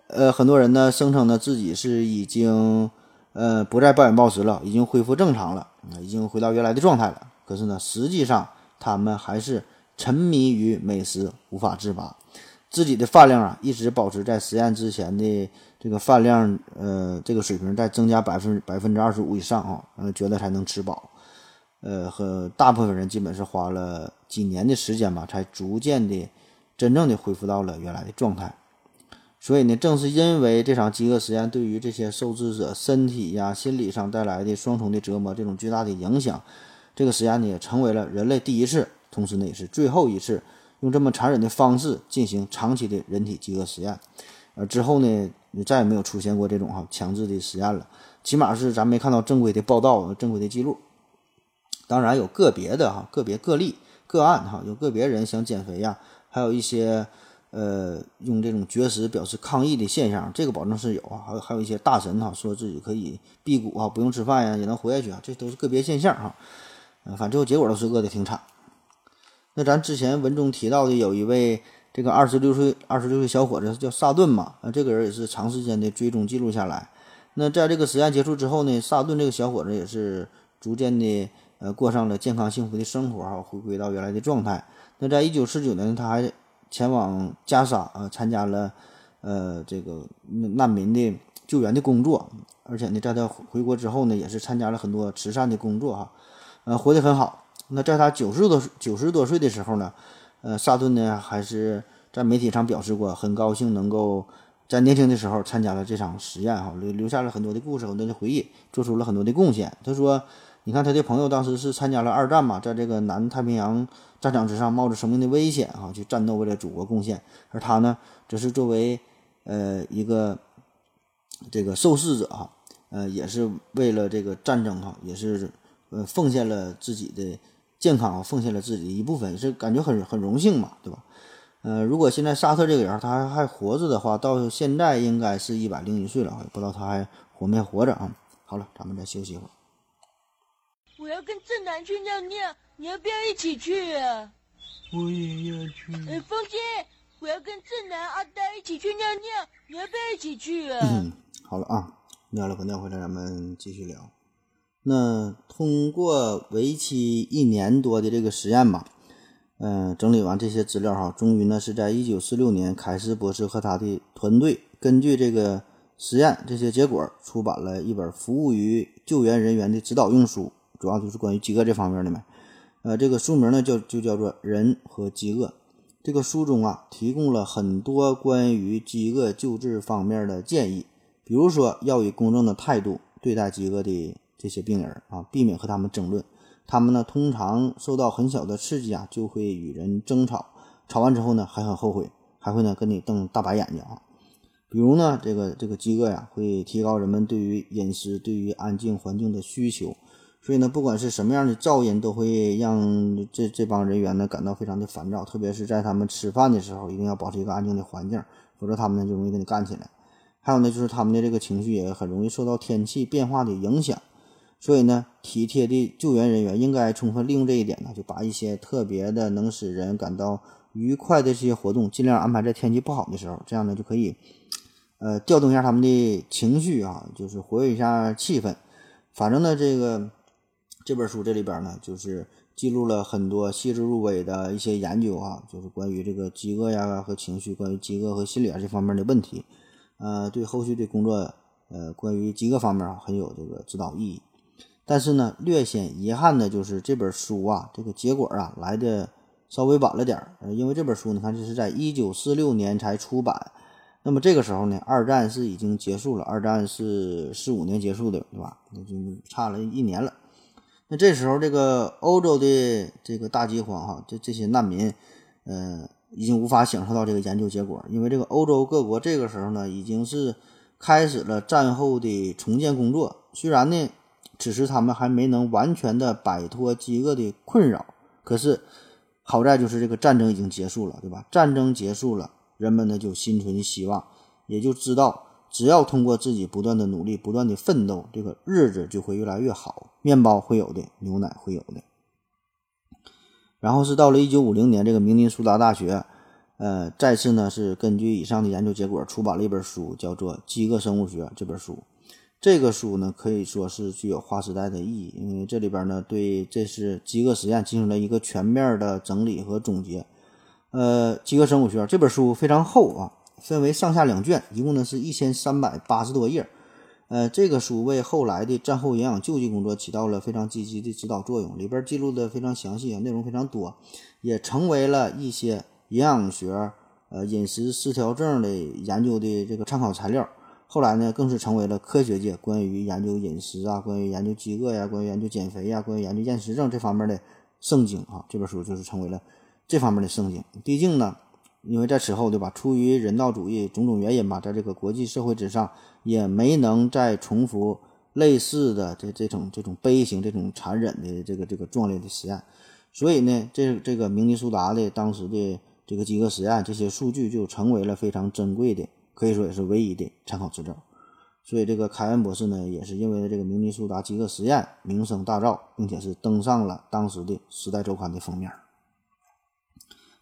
呃，很多人呢声称呢自己是已经呃不再暴饮暴食了，已经恢复正常了，已经回到原来的状态了。可是呢，实际上他们还是。沉迷于美食无法自拔，自己的饭量啊一直保持在实验之前的这个饭量，呃，这个水平在增加百分百分之二十五以上啊，呃，觉得才能吃饱，呃，和大部分人基本是花了几年的时间吧，才逐渐的真正的恢复到了原来的状态。所以呢，正是因为这场饥饿实验对于这些受试者身体呀、心理上带来的双重的折磨，这种巨大的影响，这个实验呢也成为了人类第一次。同时呢，也是最后一次用这么残忍的方式进行长期的人体饥饿实验。呃，之后呢，再也没有出现过这种哈强制的实验了。起码是咱没看到正规的报道、正规的记录。当然有个别的哈个别个例个案哈，有个别人想减肥呀，还有一些呃用这种绝食表示抗议的现象，这个保证是有啊。还有还有一些大神哈，说自己可以辟谷啊，不用吃饭呀也能活下去啊，这都是个别现象哈。呃，反正最后结果都是饿得挺惨。那咱之前文中提到的有一位这个二十六岁二十六岁小伙子叫萨顿嘛，啊，这个人也是长时间的追踪记录下来。那在这个实验结束之后呢，萨顿这个小伙子也是逐渐的呃过上了健康幸福的生活哈，回归到原来的状态。那在一九四九年，他还前往加沙啊，参加了呃这个难民的救援的工作，而且呢，在他回国之后呢，也是参加了很多慈善的工作哈，呃，活得很好。那在他九十多九十多岁的时候呢，呃，萨顿呢还是在媒体上表示过，很高兴能够在年轻的时候参加了这场实验，哈，留留下了很多的故事，很多的回忆，做出了很多的贡献。他说：“你看他的朋友当时是参加了二战嘛，在这个南太平洋战场之上，冒着生命的危险，哈，去战斗，为了祖国贡献。而他呢，则是作为呃一个这个受试者，哈，呃，也是为了这个战争，哈，也是呃奉献了自己的。”健康奉献了自己的一部分，是感觉很很荣幸嘛，对吧？呃，如果现在沙特这个人他还活着的话，到现在应该是一百零一岁了，不知道他还活没活着啊？好了，咱们再休息一会儿。我要跟正南去尿尿，你要不要一起去啊？我也要去。哎，风姐，我要跟正南、阿呆一起去尿尿，你要不要一起去啊？嗯，好了啊，尿了口尿回来，咱们继续聊。那通过为期一年多的这个实验吧，嗯，整理完这些资料哈，终于呢是在一九四六年，凯斯博士和他的团队根据这个实验这些结果，出版了一本服务于救援人员的指导用书，主要就是关于饥饿这方面的嘛。呃，这个书名呢叫就叫做《人和饥饿》。这个书中啊提供了很多关于饥饿救治方面的建议，比如说要以公正的态度对待饥饿的。这些病人啊，避免和他们争论。他们呢，通常受到很小的刺激啊，就会与人争吵。吵完之后呢，还很后悔，还会呢跟你瞪大白眼睛啊。比如呢，这个这个饥饿呀，会提高人们对于饮食、对于安静环境的需求。所以呢，不管是什么样的噪音，都会让这这帮人员呢感到非常的烦躁。特别是在他们吃饭的时候，一定要保持一个安静的环境，否则他们呢就容易跟你干起来。还有呢，就是他们的这个情绪也很容易受到天气变化的影响。所以呢，体贴的救援人员应该充分利用这一点呢，就把一些特别的能使人感到愉快的这些活动，尽量安排在天气不好的时候，这样呢就可以，呃，调动一下他们的情绪啊，就是活跃一下气氛。反正呢，这个这本书这里边呢，就是记录了很多细致入微的一些研究啊，就是关于这个饥饿呀和情绪，关于饥饿和心理啊这方面的问题，呃，对后续的工作，呃，关于饥饿方面啊很有这个指导意义。但是呢，略显遗憾的就是这本书啊，这个结果啊来的稍微晚了点。因为这本书你看，这是在一九四六年才出版，那么这个时候呢，二战是已经结束了，二战是四五年结束的，对吧？那就差了一年了。那这时候这个欧洲的这个大饥荒哈，这这些难民，呃，已经无法享受到这个研究结果，因为这个欧洲各国这个时候呢，已经是开始了战后的重建工作，虽然呢。此时他们还没能完全的摆脱饥饿的困扰。可是好在就是这个战争已经结束了，对吧？战争结束了，人们呢就心存希望，也就知道只要通过自己不断的努力、不断的奋斗，这个日子就会越来越好，面包会有的，牛奶会有的。然后是到了一九五零年，这个明尼苏达大学，呃，再次呢是根据以上的研究结果出版了一本书，叫做《饥饿生物学》这本书。这个书呢可以说是具有划时代的意义，因为这里边呢对这是饥饿实验进行了一个全面的整理和总结。呃，《饥饿生物学》这本书非常厚啊，分为上下两卷，一共呢是一千三百八十多页。呃，这个书为后来的战后营养救济工作起到了非常积极的指导作用，里边记录的非常详细啊，内容非常多，也成为了一些营养学、呃饮食失调症的研究的这个参考材料。后来呢，更是成为了科学界关于研究饮食啊、关于研究饥饿呀、关于研究减肥呀、关于研究厌食症这方面的圣经啊。这本书就是成为了这方面的圣经。毕竟呢。因为在此后，对吧？出于人道主义种种原因吧，在这个国际社会之上，也没能再重复类似的这这种这种悲情、这种残忍的这个这个壮烈的实验。所以呢，这这个明尼苏达的当时的这个饥饿实验，这些数据就成为了非常珍贵的，可以说也是唯一的参考资料。所以这个凯恩博士呢，也是因为这个明尼苏达饥饿实验名声大噪，并且是登上了当时的《时代周刊》的封面。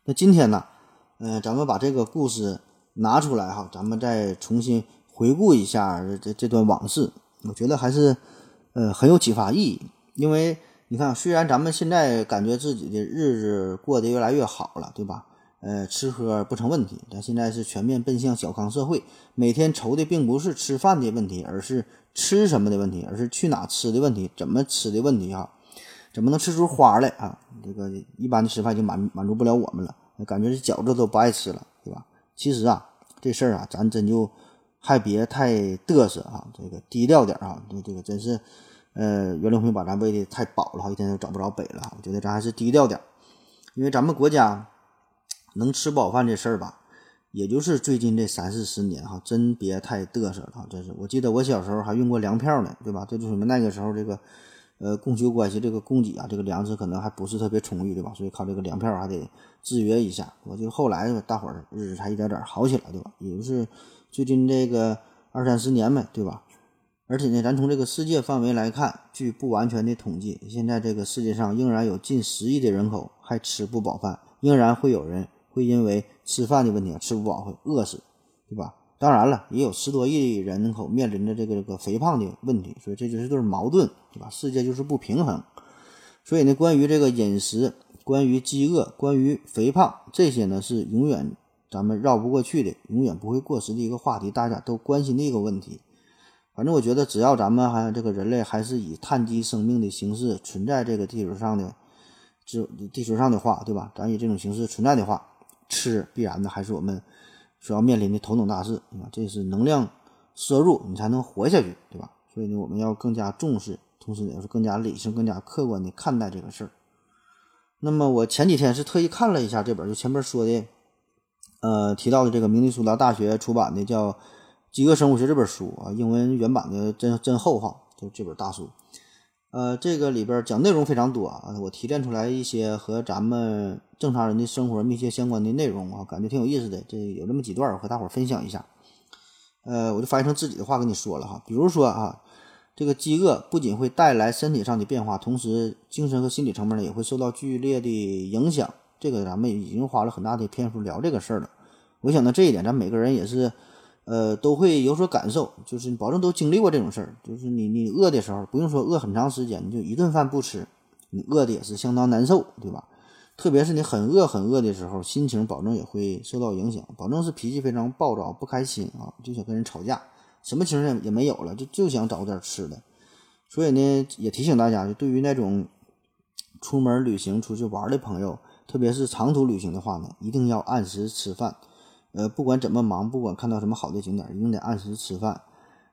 那今天呢？嗯，咱们把这个故事拿出来哈，咱们再重新回顾一下这这段往事，我觉得还是呃很有启发意义。因为你看，虽然咱们现在感觉自己的日子过得越来越好了，对吧？呃，吃喝不成问题，但现在是全面奔向小康社会，每天愁的并不是吃饭的问题，而是吃什么的问题，而是去哪吃的问题，怎么吃的问题哈？怎么能吃出花来啊？这个一般的吃饭就满满足不了我们了。感觉这饺子都不爱吃了，对吧？其实啊，这事儿啊，咱真就还别太嘚瑟啊，这个低调点啊，这这个真是，呃，袁隆平把咱喂的太饱了，一天都找不着北了。我觉得咱还是低调点，因为咱们国家能吃饱饭这事儿吧，也就是最近这三四十年哈，真别太嘚瑟了。真是，我记得我小时候还用过粮票呢，对吧？这就是那个时候这个。呃，供求关系这个供给啊，这个粮食可能还不是特别充裕，对吧？所以靠这个粮票还得制约一下。我就后来大伙儿日子才一点点好起来，对吧？也就是最近这个二三十年呗，对吧？而且呢，咱从这个世界范围来看，据不完全的统计，现在这个世界上仍然有近十亿的人口还吃不饱饭，仍然会有人会因为吃饭的问题吃不饱会饿死，对吧？当然了，也有十多亿人口面临着这个这个肥胖的问题，所以这就是都是矛盾，对吧？世界就是不平衡。所以呢，关于这个饮食、关于饥饿、关于肥胖这些呢，是永远咱们绕不过去的，永远不会过时的一个话题，大家都关心的一个问题。反正我觉得，只要咱们还这个人类还是以碳基生命的形式存在这个地球上的，这地球上的话，对吧？咱以这种形式存在的话，吃必然的还是我们。所要面临的头等大事，啊？这是能量摄入，你才能活下去，对吧？所以呢，我们要更加重视，同时也是更加理性、更加客观的看待这个事儿。那么，我前几天是特意看了一下这本，就前面说的，呃，提到的这个明尼苏达大学出版的叫《饥饿生物学》这本书啊，英文原版的真真厚哈，就这本大书。呃，这个里边讲内容非常多啊，我提炼出来一些和咱们正常人的生活密切相关的内容啊，感觉挺有意思的。这有这么几段，我和大伙儿分享一下。呃，我就翻译成自己的话跟你说了哈，比如说啊，这个饥饿不仅会带来身体上的变化，同时精神和心理层面呢也会受到剧烈的影响。这个咱们已经花了很大的篇幅聊这个事儿了。我想到，这一点咱每个人也是。呃，都会有所感受，就是保证都经历过这种事儿。就是你你饿的时候，不用说饿很长时间，你就一顿饭不吃，你饿的也是相当难受，对吧？特别是你很饿很饿的时候，心情保证也会受到影响，保证是脾气非常暴躁、不开心啊，就想跟人吵架，什么情绪也没有了，就就想找点吃的。所以呢，也提醒大家，就对于那种出门旅行、出去玩的朋友，特别是长途旅行的话呢，一定要按时吃饭。呃，不管怎么忙，不管看到什么好的景点，一定得按时吃饭。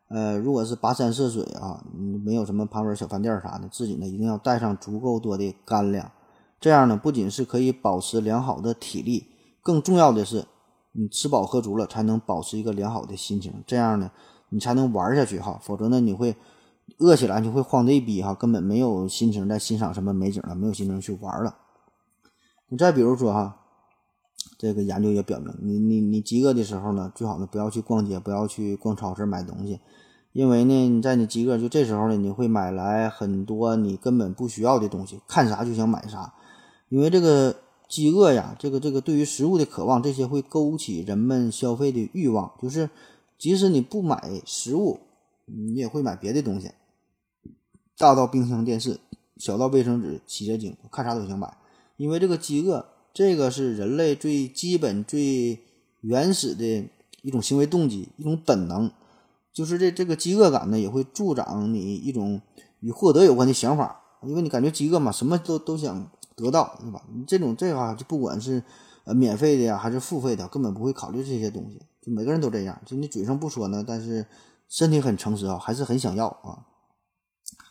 呃，如果是跋山涉水啊，没有什么旁边小饭店啥的，自己呢一定要带上足够多的干粮。这样呢，不仅是可以保持良好的体力，更重要的是，你吃饱喝足了，才能保持一个良好的心情。这样呢，你才能玩下去哈。否则呢，你会饿起来就会慌的一逼哈，根本没有心情再欣赏什么美景了，没有心情去玩了。你再比如说哈，这个研究也表明，你你你饥饿的时候呢，最好呢不要去逛街，不要去逛超市买东西，因为呢你在你饥饿就这时候呢，你会买来很多你根本不需要的东西，看啥就想买啥，因为这个饥饿呀，这个这个对于食物的渴望，这些会勾起人们消费的欲望，就是即使你不买食物，你也会买别的东西，大到冰箱、电视，小到卫生纸、洗洁精，看啥都想买。因为这个饥饿，这个是人类最基本、最原始的一种行为动机，一种本能。就是这这个饥饿感呢，也会助长你一种与获得有关的想法，因为你感觉饥饿嘛，什么都都想得到，对吧？你这种这话就不管是呃免费的呀，还是付费的，根本不会考虑这些东西。就每个人都这样，就你嘴上不说呢，但是身体很诚实啊，还是很想要啊。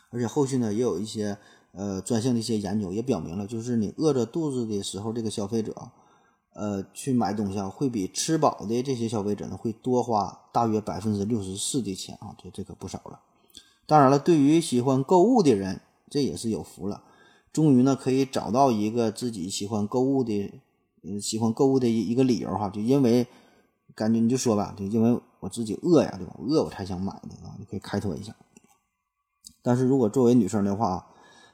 而且后续呢，也有一些。呃，专项的一些研究也表明了，就是你饿着肚子的时候，这个消费者，呃，去买东西啊，会比吃饱的这些消费者呢，会多花大约百分之六十四的钱啊，这这可不少了。当然了，对于喜欢购物的人，这也是有福了，终于呢可以找到一个自己喜欢购物的，喜欢购物的一一个理由哈，就因为感觉你就说吧，就因为我自己饿呀，对吧？饿我才想买的啊，你可以开脱一下。但是如果作为女生的话，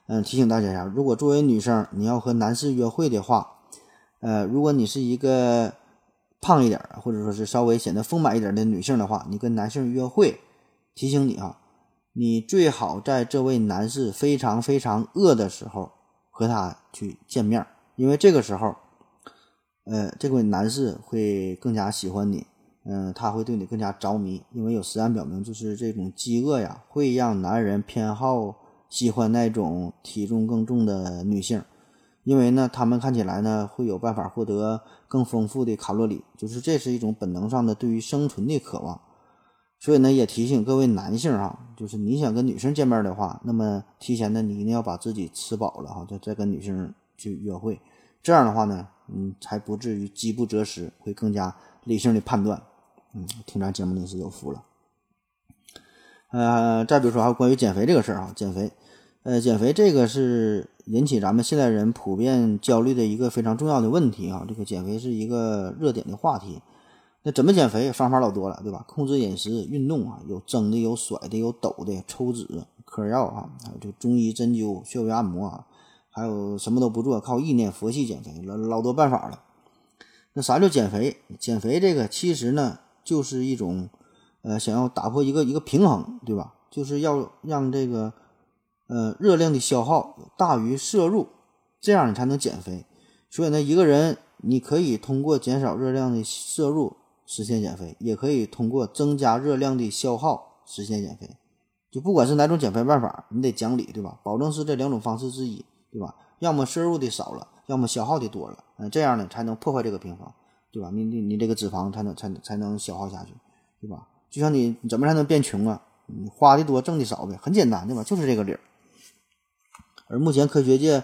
嗯，提醒大家一下，如果作为女生，你要和男士约会的话，呃，如果你是一个胖一点或者说是稍微显得丰满一点的女性的话，你跟男性约会，提醒你啊，你最好在这位男士非常非常饿的时候和他去见面，因为这个时候，呃，这位男士会更加喜欢你，嗯，他会对你更加着迷，因为有实验表明，就是这种饥饿呀，会让男人偏好。喜欢那种体重更重的女性，因为呢，她们看起来呢会有办法获得更丰富的卡路里，就是这是一种本能上的对于生存的渴望。所以呢，也提醒各位男性哈，就是你想跟女生见面的话，那么提前呢，你一定要把自己吃饱了哈，再再跟女生去约会，这样的话呢，嗯，才不至于饥不择食，会更加理性的判断。嗯，听咱节目你是有福了。呃，再比如说还有关于减肥这个事儿啊，减肥。呃，减肥这个是引起咱们现代人普遍焦虑的一个非常重要的问题啊。这个减肥是一个热点的话题。那怎么减肥？方法老多了，对吧？控制饮食、运动啊，有蒸的，有甩的，有抖的，抽脂、嗑药啊，还有这中医针灸、穴位按摩啊，还有什么都不做，靠意念、佛系减肥，老老多办法了。那啥叫减肥？减肥这个其实呢，就是一种呃，想要打破一个一个平衡，对吧？就是要让这个。呃，热量的消耗大于摄入，这样你才能减肥。所以呢，一个人你可以通过减少热量的摄入实现减肥，也可以通过增加热量的消耗实现减肥。就不管是哪种减肥办法，你得讲理，对吧？保证是这两种方式之一，对吧？要么摄入的少了，要么消耗的多了，嗯，这样呢才能破坏这个平衡，对吧？你你你这个脂肪才能才能才能消耗下去，对吧？就像你怎么才能变穷啊？你花的多，挣的少呗，很简单，对吧？就是这个理儿。而目前科学界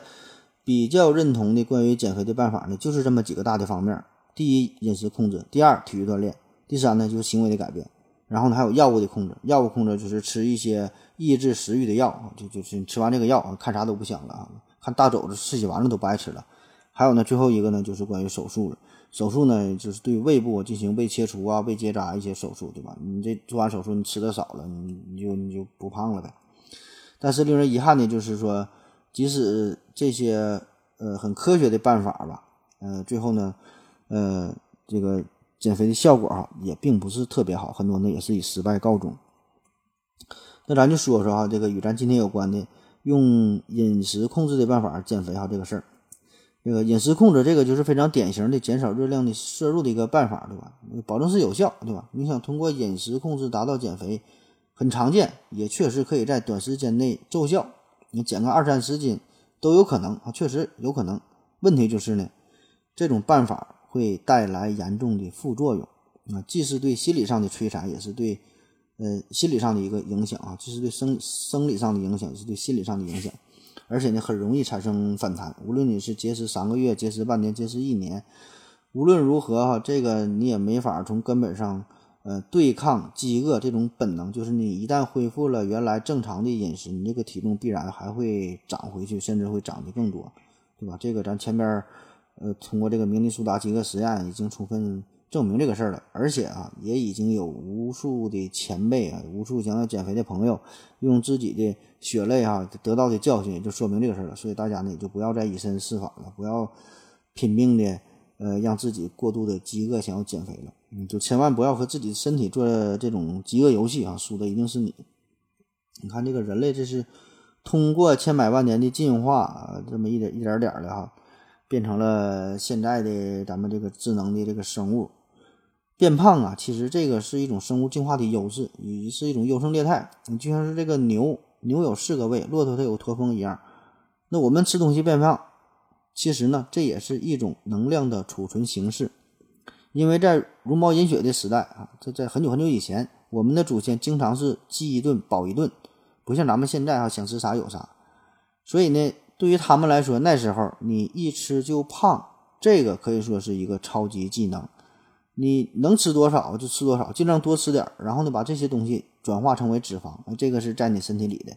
比较认同的关于减肥的办法呢，就是这么几个大的方面：第一，饮食控制；第二，体育锻炼；第三呢，就是行为的改变。然后呢，还有药物的控制。药物控制就是吃一些抑制食欲的药，就就是你吃完这个药，看啥都不想了啊，看大肘子吃起完了都不爱吃了。还有呢，最后一个呢，就是关于手术了。手术呢，就是对胃部进行胃切除啊、胃结扎一些手术，对吧？你这做完手术，你吃的少了，你你就你就不胖了呗。但是令人遗憾的就是说。即使这些呃很科学的办法吧，呃，最后呢，呃，这个减肥的效果哈也并不是特别好，很多呢也是以失败告终。那咱就说说哈，这个与咱今天有关的用饮食控制的办法减肥哈这个事儿。这个饮食控制这个就是非常典型的减少热量的摄入的一个办法，对吧？保证是有效，对吧？你想通过饮食控制达到减肥，很常见，也确实可以在短时间内奏效。你减个二三十斤都有可能啊，确实有可能。问题就是呢，这种办法会带来严重的副作用啊，既是对心理上的摧残，也是对呃心理上的一个影响啊，既是对生生理上的影响，也是对心理上的影响。而且呢，很容易产生反弹。无论你是节食三个月、节食半年、节食一年，无论如何哈，这个你也没法从根本上呃对抗饥饿这种本能，就是你一旦恢复了原来正常的饮食，你这个体重必然还会长回去，甚至会长得更多，对吧？这个咱前边儿呃通过这个明尼苏达饥饿实验已经充分证明这个事儿了，而且啊也已经有无数的前辈啊，无数想要减肥的朋友用自己的血泪啊得到的教训，就说明这个事儿了。所以大家呢也就不要再以身试法了，不要拼命的呃让自己过度的饥饿，想要减肥了。嗯，就千万不要和自己身体做这种饥饿游戏啊，输的一定是你。你看这个人类，这是通过千百万年的进化，这么一点一点点的哈，变成了现在的咱们这个智能的这个生物。变胖啊，其实这个是一种生物进化的优势，也是一种优胜劣汰。你就像是这个牛，牛有四个胃，骆驼它有驼峰一样。那我们吃东西变胖，其实呢，这也是一种能量的储存形式。因为在茹毛饮血的时代啊，这在很久很久以前，我们的祖先经常是饥一顿饱一顿，不像咱们现在啊想吃啥有啥。所以呢，对于他们来说，那时候你一吃就胖，这个可以说是一个超级技能。你能吃多少就吃多少，尽量多吃点，然后呢，把这些东西转化成为脂肪，这个是在你身体里的。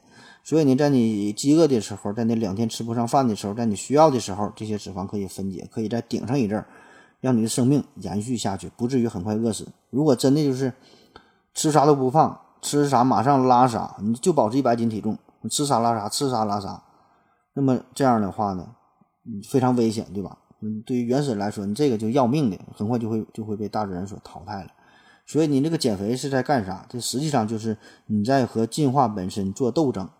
所以你在你饥饿的时候，在那两天吃不上饭的时候，在你需要的时候，这些脂肪可以分解，可以再顶上一阵儿，让你的生命延续下去，不至于很快饿死。如果真的就是吃啥都不胖，吃啥马上拉啥，你就保持一百斤体重，吃啥拉啥，吃啥拉啥，那么这样的话呢，非常危险，对吧？嗯，对于原始人来说，你这个就要命的，很快就会就会被大自然所淘汰了。所以你这个减肥是在干啥？这实际上就是你在和进化本身做斗争，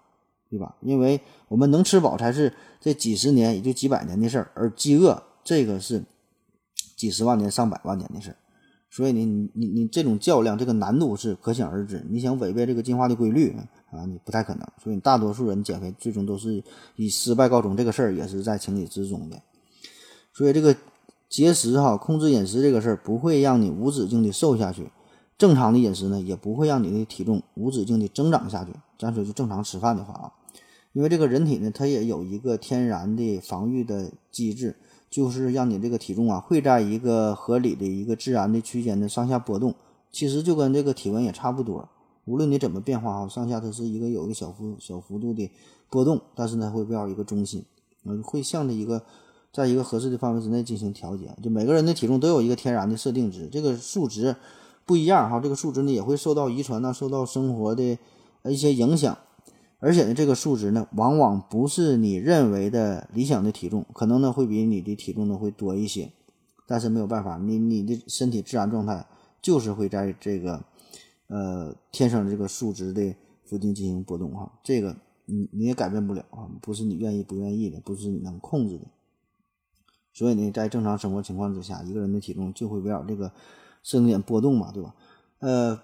对吧？因为我们能吃饱才是这几十年也就几百年的事儿，而饥饿这个是几十万年、上百万年的事儿。所以，你你你这种较量，这个难度是可想而知。你想违背这个进化的规律啊，你不太可能。所以大多数人减肥最终都是以失败告终，这个事儿也是在情理之中的。所以这个节食哈，控制饮食这个事儿不会让你无止境的瘦下去，正常的饮食呢也不会让你的体重无止境的增长下去。咱说就正常吃饭的话啊，因为这个人体呢，它也有一个天然的防御的机制，就是让你这个体重啊会在一个合理的一个自然的区间的上下波动。其实就跟这个体温也差不多，无论你怎么变化啊，上下它是一个有一个小幅小幅度的波动，但是呢会围绕一个中心，嗯，会向着一个。在一个合适的范围之内进行调节，就每个人的体重都有一个天然的设定值，这个数值不一样哈，这个数值呢也会受到遗传呐，受到生活的一些影响，而且呢这个数值呢往往不是你认为的理想的体重，可能呢会比你的体重呢会多一些，但是没有办法，你你的身体自然状态就是会在这个呃天生的这个数值的附近进行波动哈，这个你你也改变不了啊，不是你愿意不愿意的，不是你能控制的。所以呢，在正常生活情况之下，一个人的体重就会围绕这个设定点波动嘛，对吧？呃，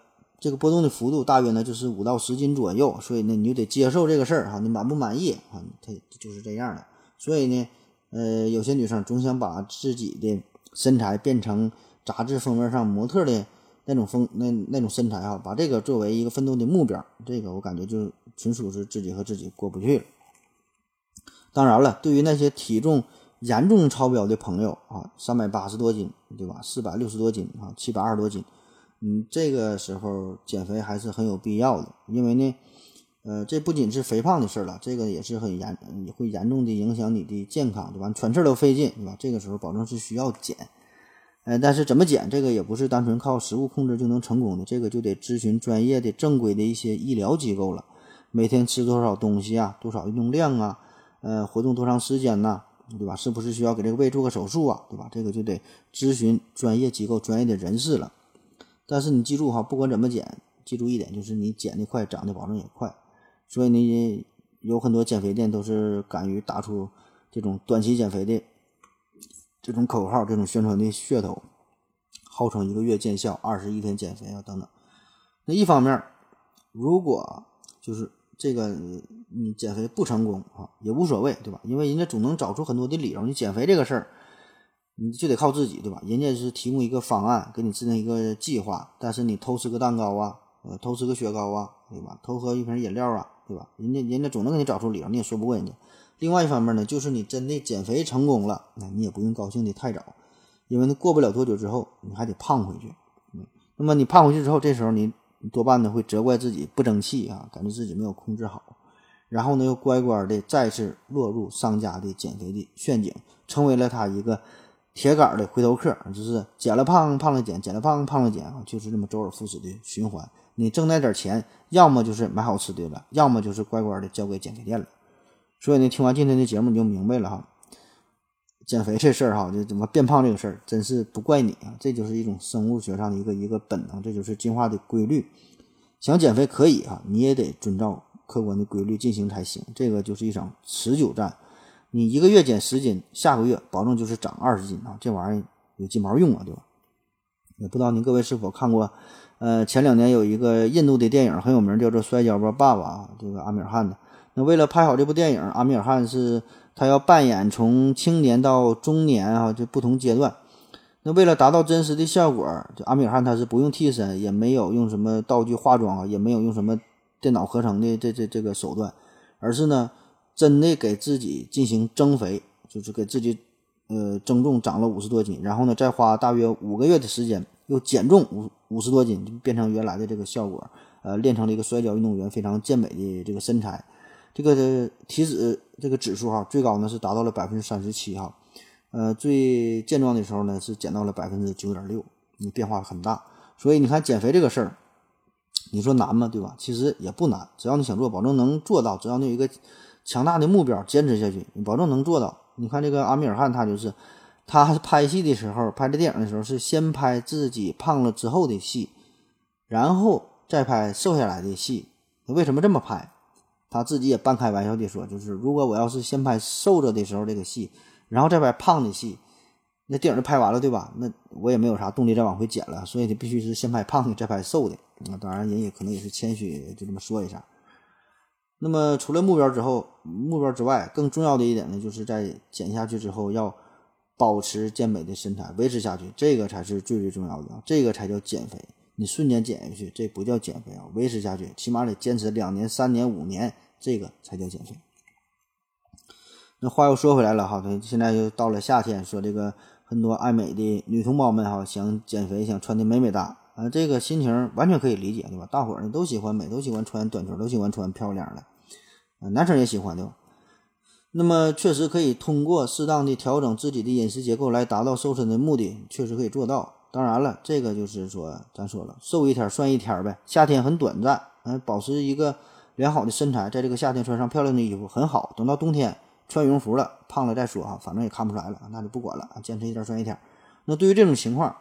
这个波动的幅度大约呢就是五到十斤左右，所以呢，你就得接受这个事儿哈，你满不满意啊？它就是这样的。所以呢，呃，有些女生总想把自己的身材变成杂志封面上模特的那种风那那种身材哈，把这个作为一个奋斗的目标，这个我感觉就纯属是自己和自己过不去了。当然了，对于那些体重，严重超标的朋友啊，三百八十多斤，对吧？四百六十多斤啊，七百二十多斤，嗯，这个时候减肥还是很有必要的，因为呢，呃，这不仅是肥胖的事儿了，这个也是很严，也会严重的影响你的健康，对吧？喘气都费劲，对吧？这个时候保证是需要减，呃，但是怎么减，这个也不是单纯靠食物控制就能成功的，这个就得咨询专业的、正规的一些医疗机构了。每天吃多少东西啊？多少运动量啊？呃，活动多长时间呐？对吧？是不是需要给这个胃做个手术啊？对吧？这个就得咨询专业机构、专业的人士了。但是你记住哈，不管怎么减，记住一点就是你减的快，长的保证也快。所以呢，有很多减肥店都是敢于打出这种短期减肥的这种口号、这种宣传的噱头，号称一个月见效、二十一天减肥啊等等。那一方面，如果就是这个。你减肥不成功啊，也无所谓，对吧？因为人家总能找出很多的理由。你减肥这个事儿，你就得靠自己，对吧？人家是提供一个方案，给你制定一个计划。但是你偷吃个蛋糕啊，呃，偷吃个雪糕啊，对吧？偷喝一瓶饮料啊，对吧？人家人家总能给你找出理由，你也说不过人家。另外一方面呢，就是你真的减肥成功了，那你也不用高兴的太早，因为过不了多久之后，你还得胖回去。嗯那么你胖回去之后，这时候你多半呢会责怪自己不争气啊，感觉自己没有控制好，然后呢又乖乖的再次落入商家的减肥的陷阱，成为了他一个铁杆的回头客，就是减了胖，胖了减，减了胖，胖了减啊，就是这么周而复始的循环。你挣那点钱，要么就是买好吃的了，要么就是乖乖的交给减肥店了。所以呢，听完今天的节目你就明白了哈，减肥这事儿哈，就怎么变胖这个事儿，真是不怪你啊，这就是一种生物学上的一个一个本能，这就是进化的规律。想减肥可以啊，你也得遵照客观的规律进行才行。这个就是一场持久战，你一个月减十斤，下个月保证就是长二十斤啊，这玩意儿有鸡毛用啊，对吧？也不知道您各位是否看过，呃，前两年有一个印度的电影很有名，叫做《摔跤吧，爸爸》啊，这个阿米尔汗的。那为了拍好这部电影，阿米尔汗是他要扮演从青年到中年啊，就不同阶段。那为了达到真实的效果，就阿米尔汗他是不用替身，也没有用什么道具化妆啊，也没有用什么电脑合成的这这这个手段，而是呢，真的给自己进行增肥，就是给自己呃增重长了五十多斤，然后呢，再花大约五个月的时间又减重五五十多斤，就变成原来的这个效果，呃，练成了一个摔跤运动员非常健美的这个身材。这个体脂这个指数哈，最高呢是达到了百分之三十七哈，呃，最健壮的时候呢是减到了百分之九点六，你变化很大。所以你看减肥这个事儿，你说难吗？对吧？其实也不难，只要你想做，保证能做到。只要你有一个强大的目标，坚持下去，你保证能做到。你看这个阿米尔汗，他就是他拍戏的时候，拍这电影的时候是先拍自己胖了之后的戏，然后再拍瘦下来的戏。为什么这么拍？他自己也半开玩笑地说：“就是如果我要是先拍瘦着的时候这个戏，然后再拍胖的戏，那电影就拍完了，对吧？那我也没有啥动力再往回减了。所以，你必须是先拍胖的，再拍瘦的。那当然，人也可能也是谦虚，就这么说一下。那么，除了目标之后，目标之外，更重要的一点呢，就是在减下去之后要保持健美的身材，维持下去，这个才是最最重要的，这个才叫减肥。你瞬间减下去，这不叫减肥啊！维持下去，起码得坚持两年、三年、五年。”这个才叫减肥。那话又说回来了哈，现在又到了夏天，说这个很多爱美的女同胞们哈，想减肥，想穿的美美哒啊，这个心情完全可以理解，对吧？大伙儿呢都喜欢美，都喜欢穿短裙，都喜欢穿漂亮的，啊，男生也喜欢，对吧？那么确实可以通过适当的调整自己的饮食结构来达到瘦身的目的，确实可以做到。当然了，这个就是说，咱说了，瘦一天算一天呗。夏天很短暂，嗯，保持一个。良好的身材，在这个夏天穿上漂亮的衣服很好。等到冬天穿羽绒服了，胖了再说哈，反正也看不出来了，那就不管了坚持一天算一天。那对于这种情况，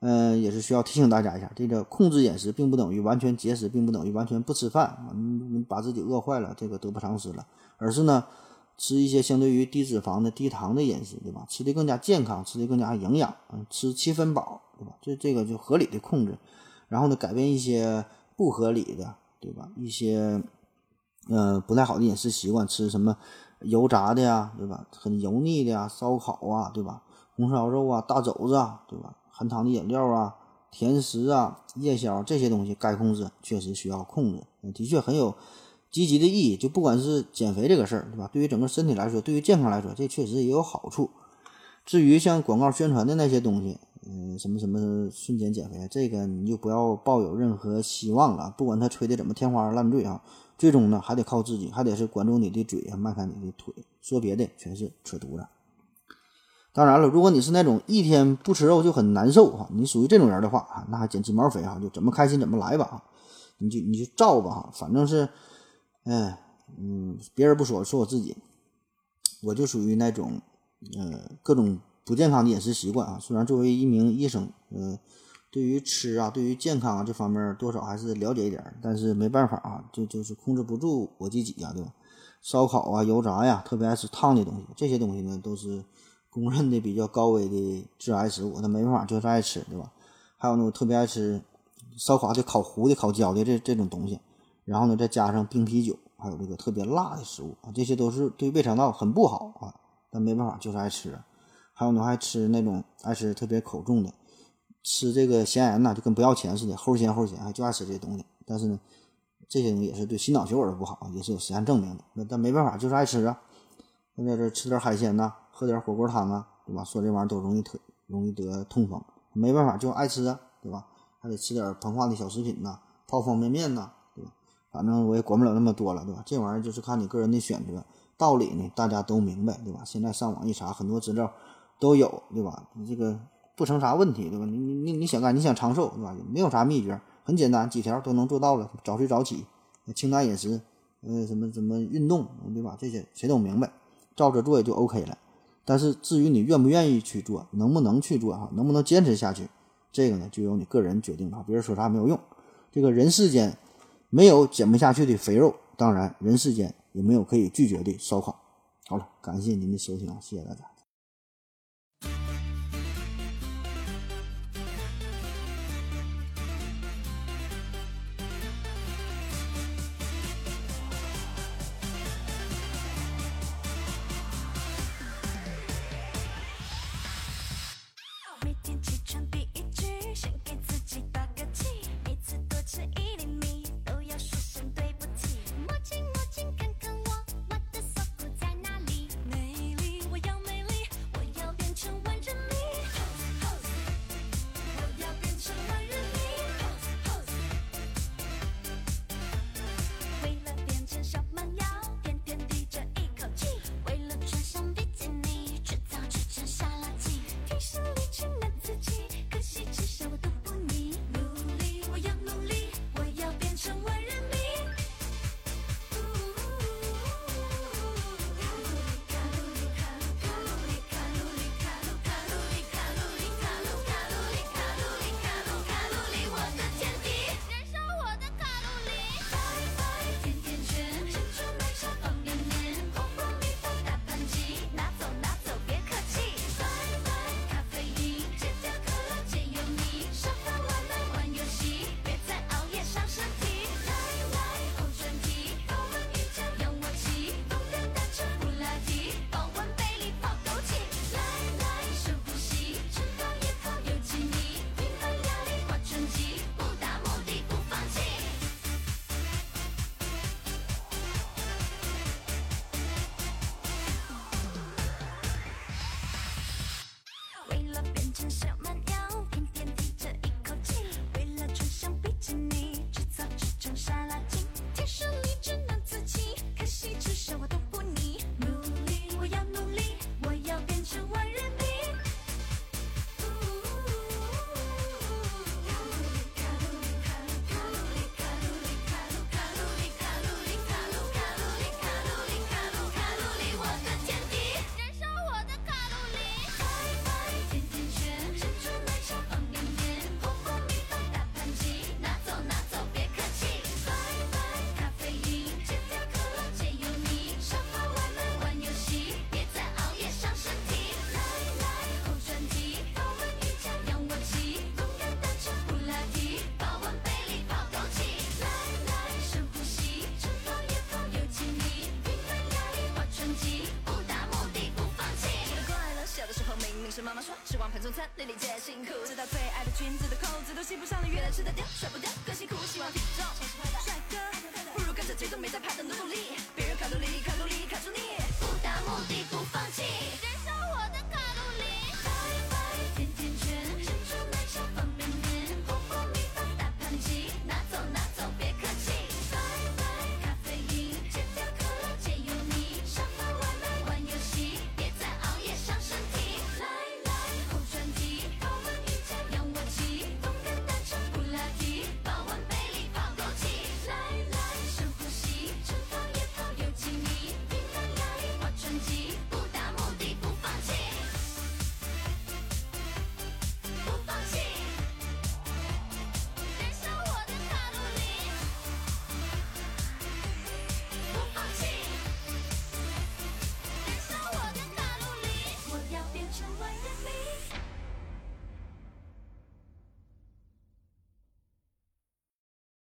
嗯，也是需要提醒大家一下，这个控制饮食并不等于完全节食，并不等于完全不吃饭啊，你你把自己饿坏了，这个得不偿失了。而是呢，吃一些相对于低脂肪的、低糖的饮食，对吧？吃的更加健康，吃的更加营养，嗯，吃七分饱，对吧？这这个就合理的控制，然后呢，改变一些不合理的。对吧？一些，呃，不太好的饮食习惯，吃什么油炸的呀，对吧？很油腻的呀，烧烤啊，对吧？红烧肉啊，大肘子啊，对吧？含糖的饮料啊，甜食啊，夜宵这些东西该控制，确实需要控制。的确很有积极的意义。就不管是减肥这个事儿，对吧？对于整个身体来说，对于健康来说，这确实也有好处。至于像广告宣传的那些东西，嗯，什么什么瞬间减肥，这个你就不要抱有任何希望了。不管他吹的怎么天花乱坠啊，最终呢还得靠自己，还得是管住你的嘴啊，迈开你的腿。说别的全是扯犊子。当然了，如果你是那种一天不吃肉就很难受哈，你属于这种人的话啊，那还减鸡毛肥哈，就怎么开心怎么来吧啊你就你就照吧哈，反正是，哎，嗯，别人不说，说我自己，我就属于那种，呃，各种。不健康的饮食习惯啊，虽然作为一名医生，呃，对于吃啊，对于健康啊这方面多少还是了解一点，但是没办法啊，就就是控制不住我自己呀，对吧？烧烤啊、油炸呀，特别爱吃烫的东西，这些东西呢都是公认的比较高危的致癌食物，那没办法就是爱吃，对吧？还有呢，我特别爱吃烧烤的、烤糊的、烤焦的这这种东西，然后呢再加上冰啤酒，还有这个特别辣的食物啊，这些都是对胃肠道很不好啊，但没办法就是爱吃。还有呢，还吃那种爱吃特别口重的，吃这个咸盐呐，就跟不要钱似的，齁咸齁咸，就爱吃这些东西。但是呢，这些东西也是对心脑血管不好，也是有实验证明的。那但没办法，就是爱吃啊。那在这吃点海鲜呐，喝点火锅汤啊，对吧？说这玩意儿都容易特容易得痛风，没办法就爱吃啊，对吧？还得吃点膨化的小食品呐，泡方便面呐，对吧？反正我也管不了那么多了，对吧？这玩意儿就是看你个人的选择，道理呢大家都明白，对吧？现在上网一查，很多资料都有，对吧？你这个不成啥问题，对吧？你你你你想干，你想长寿，对吧？没有啥秘诀，很简单，几条都能做到了，早睡早起，清淡饮食，呃，什么什么运动，对吧？这些谁都明白，照着做也就 OK 了。但是至于你愿不愿意去做，能不能去做哈，能不能坚持下去，这个呢就由你个人决定了，别人说啥没有用。这个人世间没有减不下去的肥肉，当然人世间也没有可以拒绝的烧烤。好了，感谢您的收听，谢谢大家。说吃光盘中餐粒粒皆辛苦，直到最爱的裙子的扣子都系不上了，越来吃的掉甩不掉更辛苦，希望体重帅哥不如跟着节奏没在怕，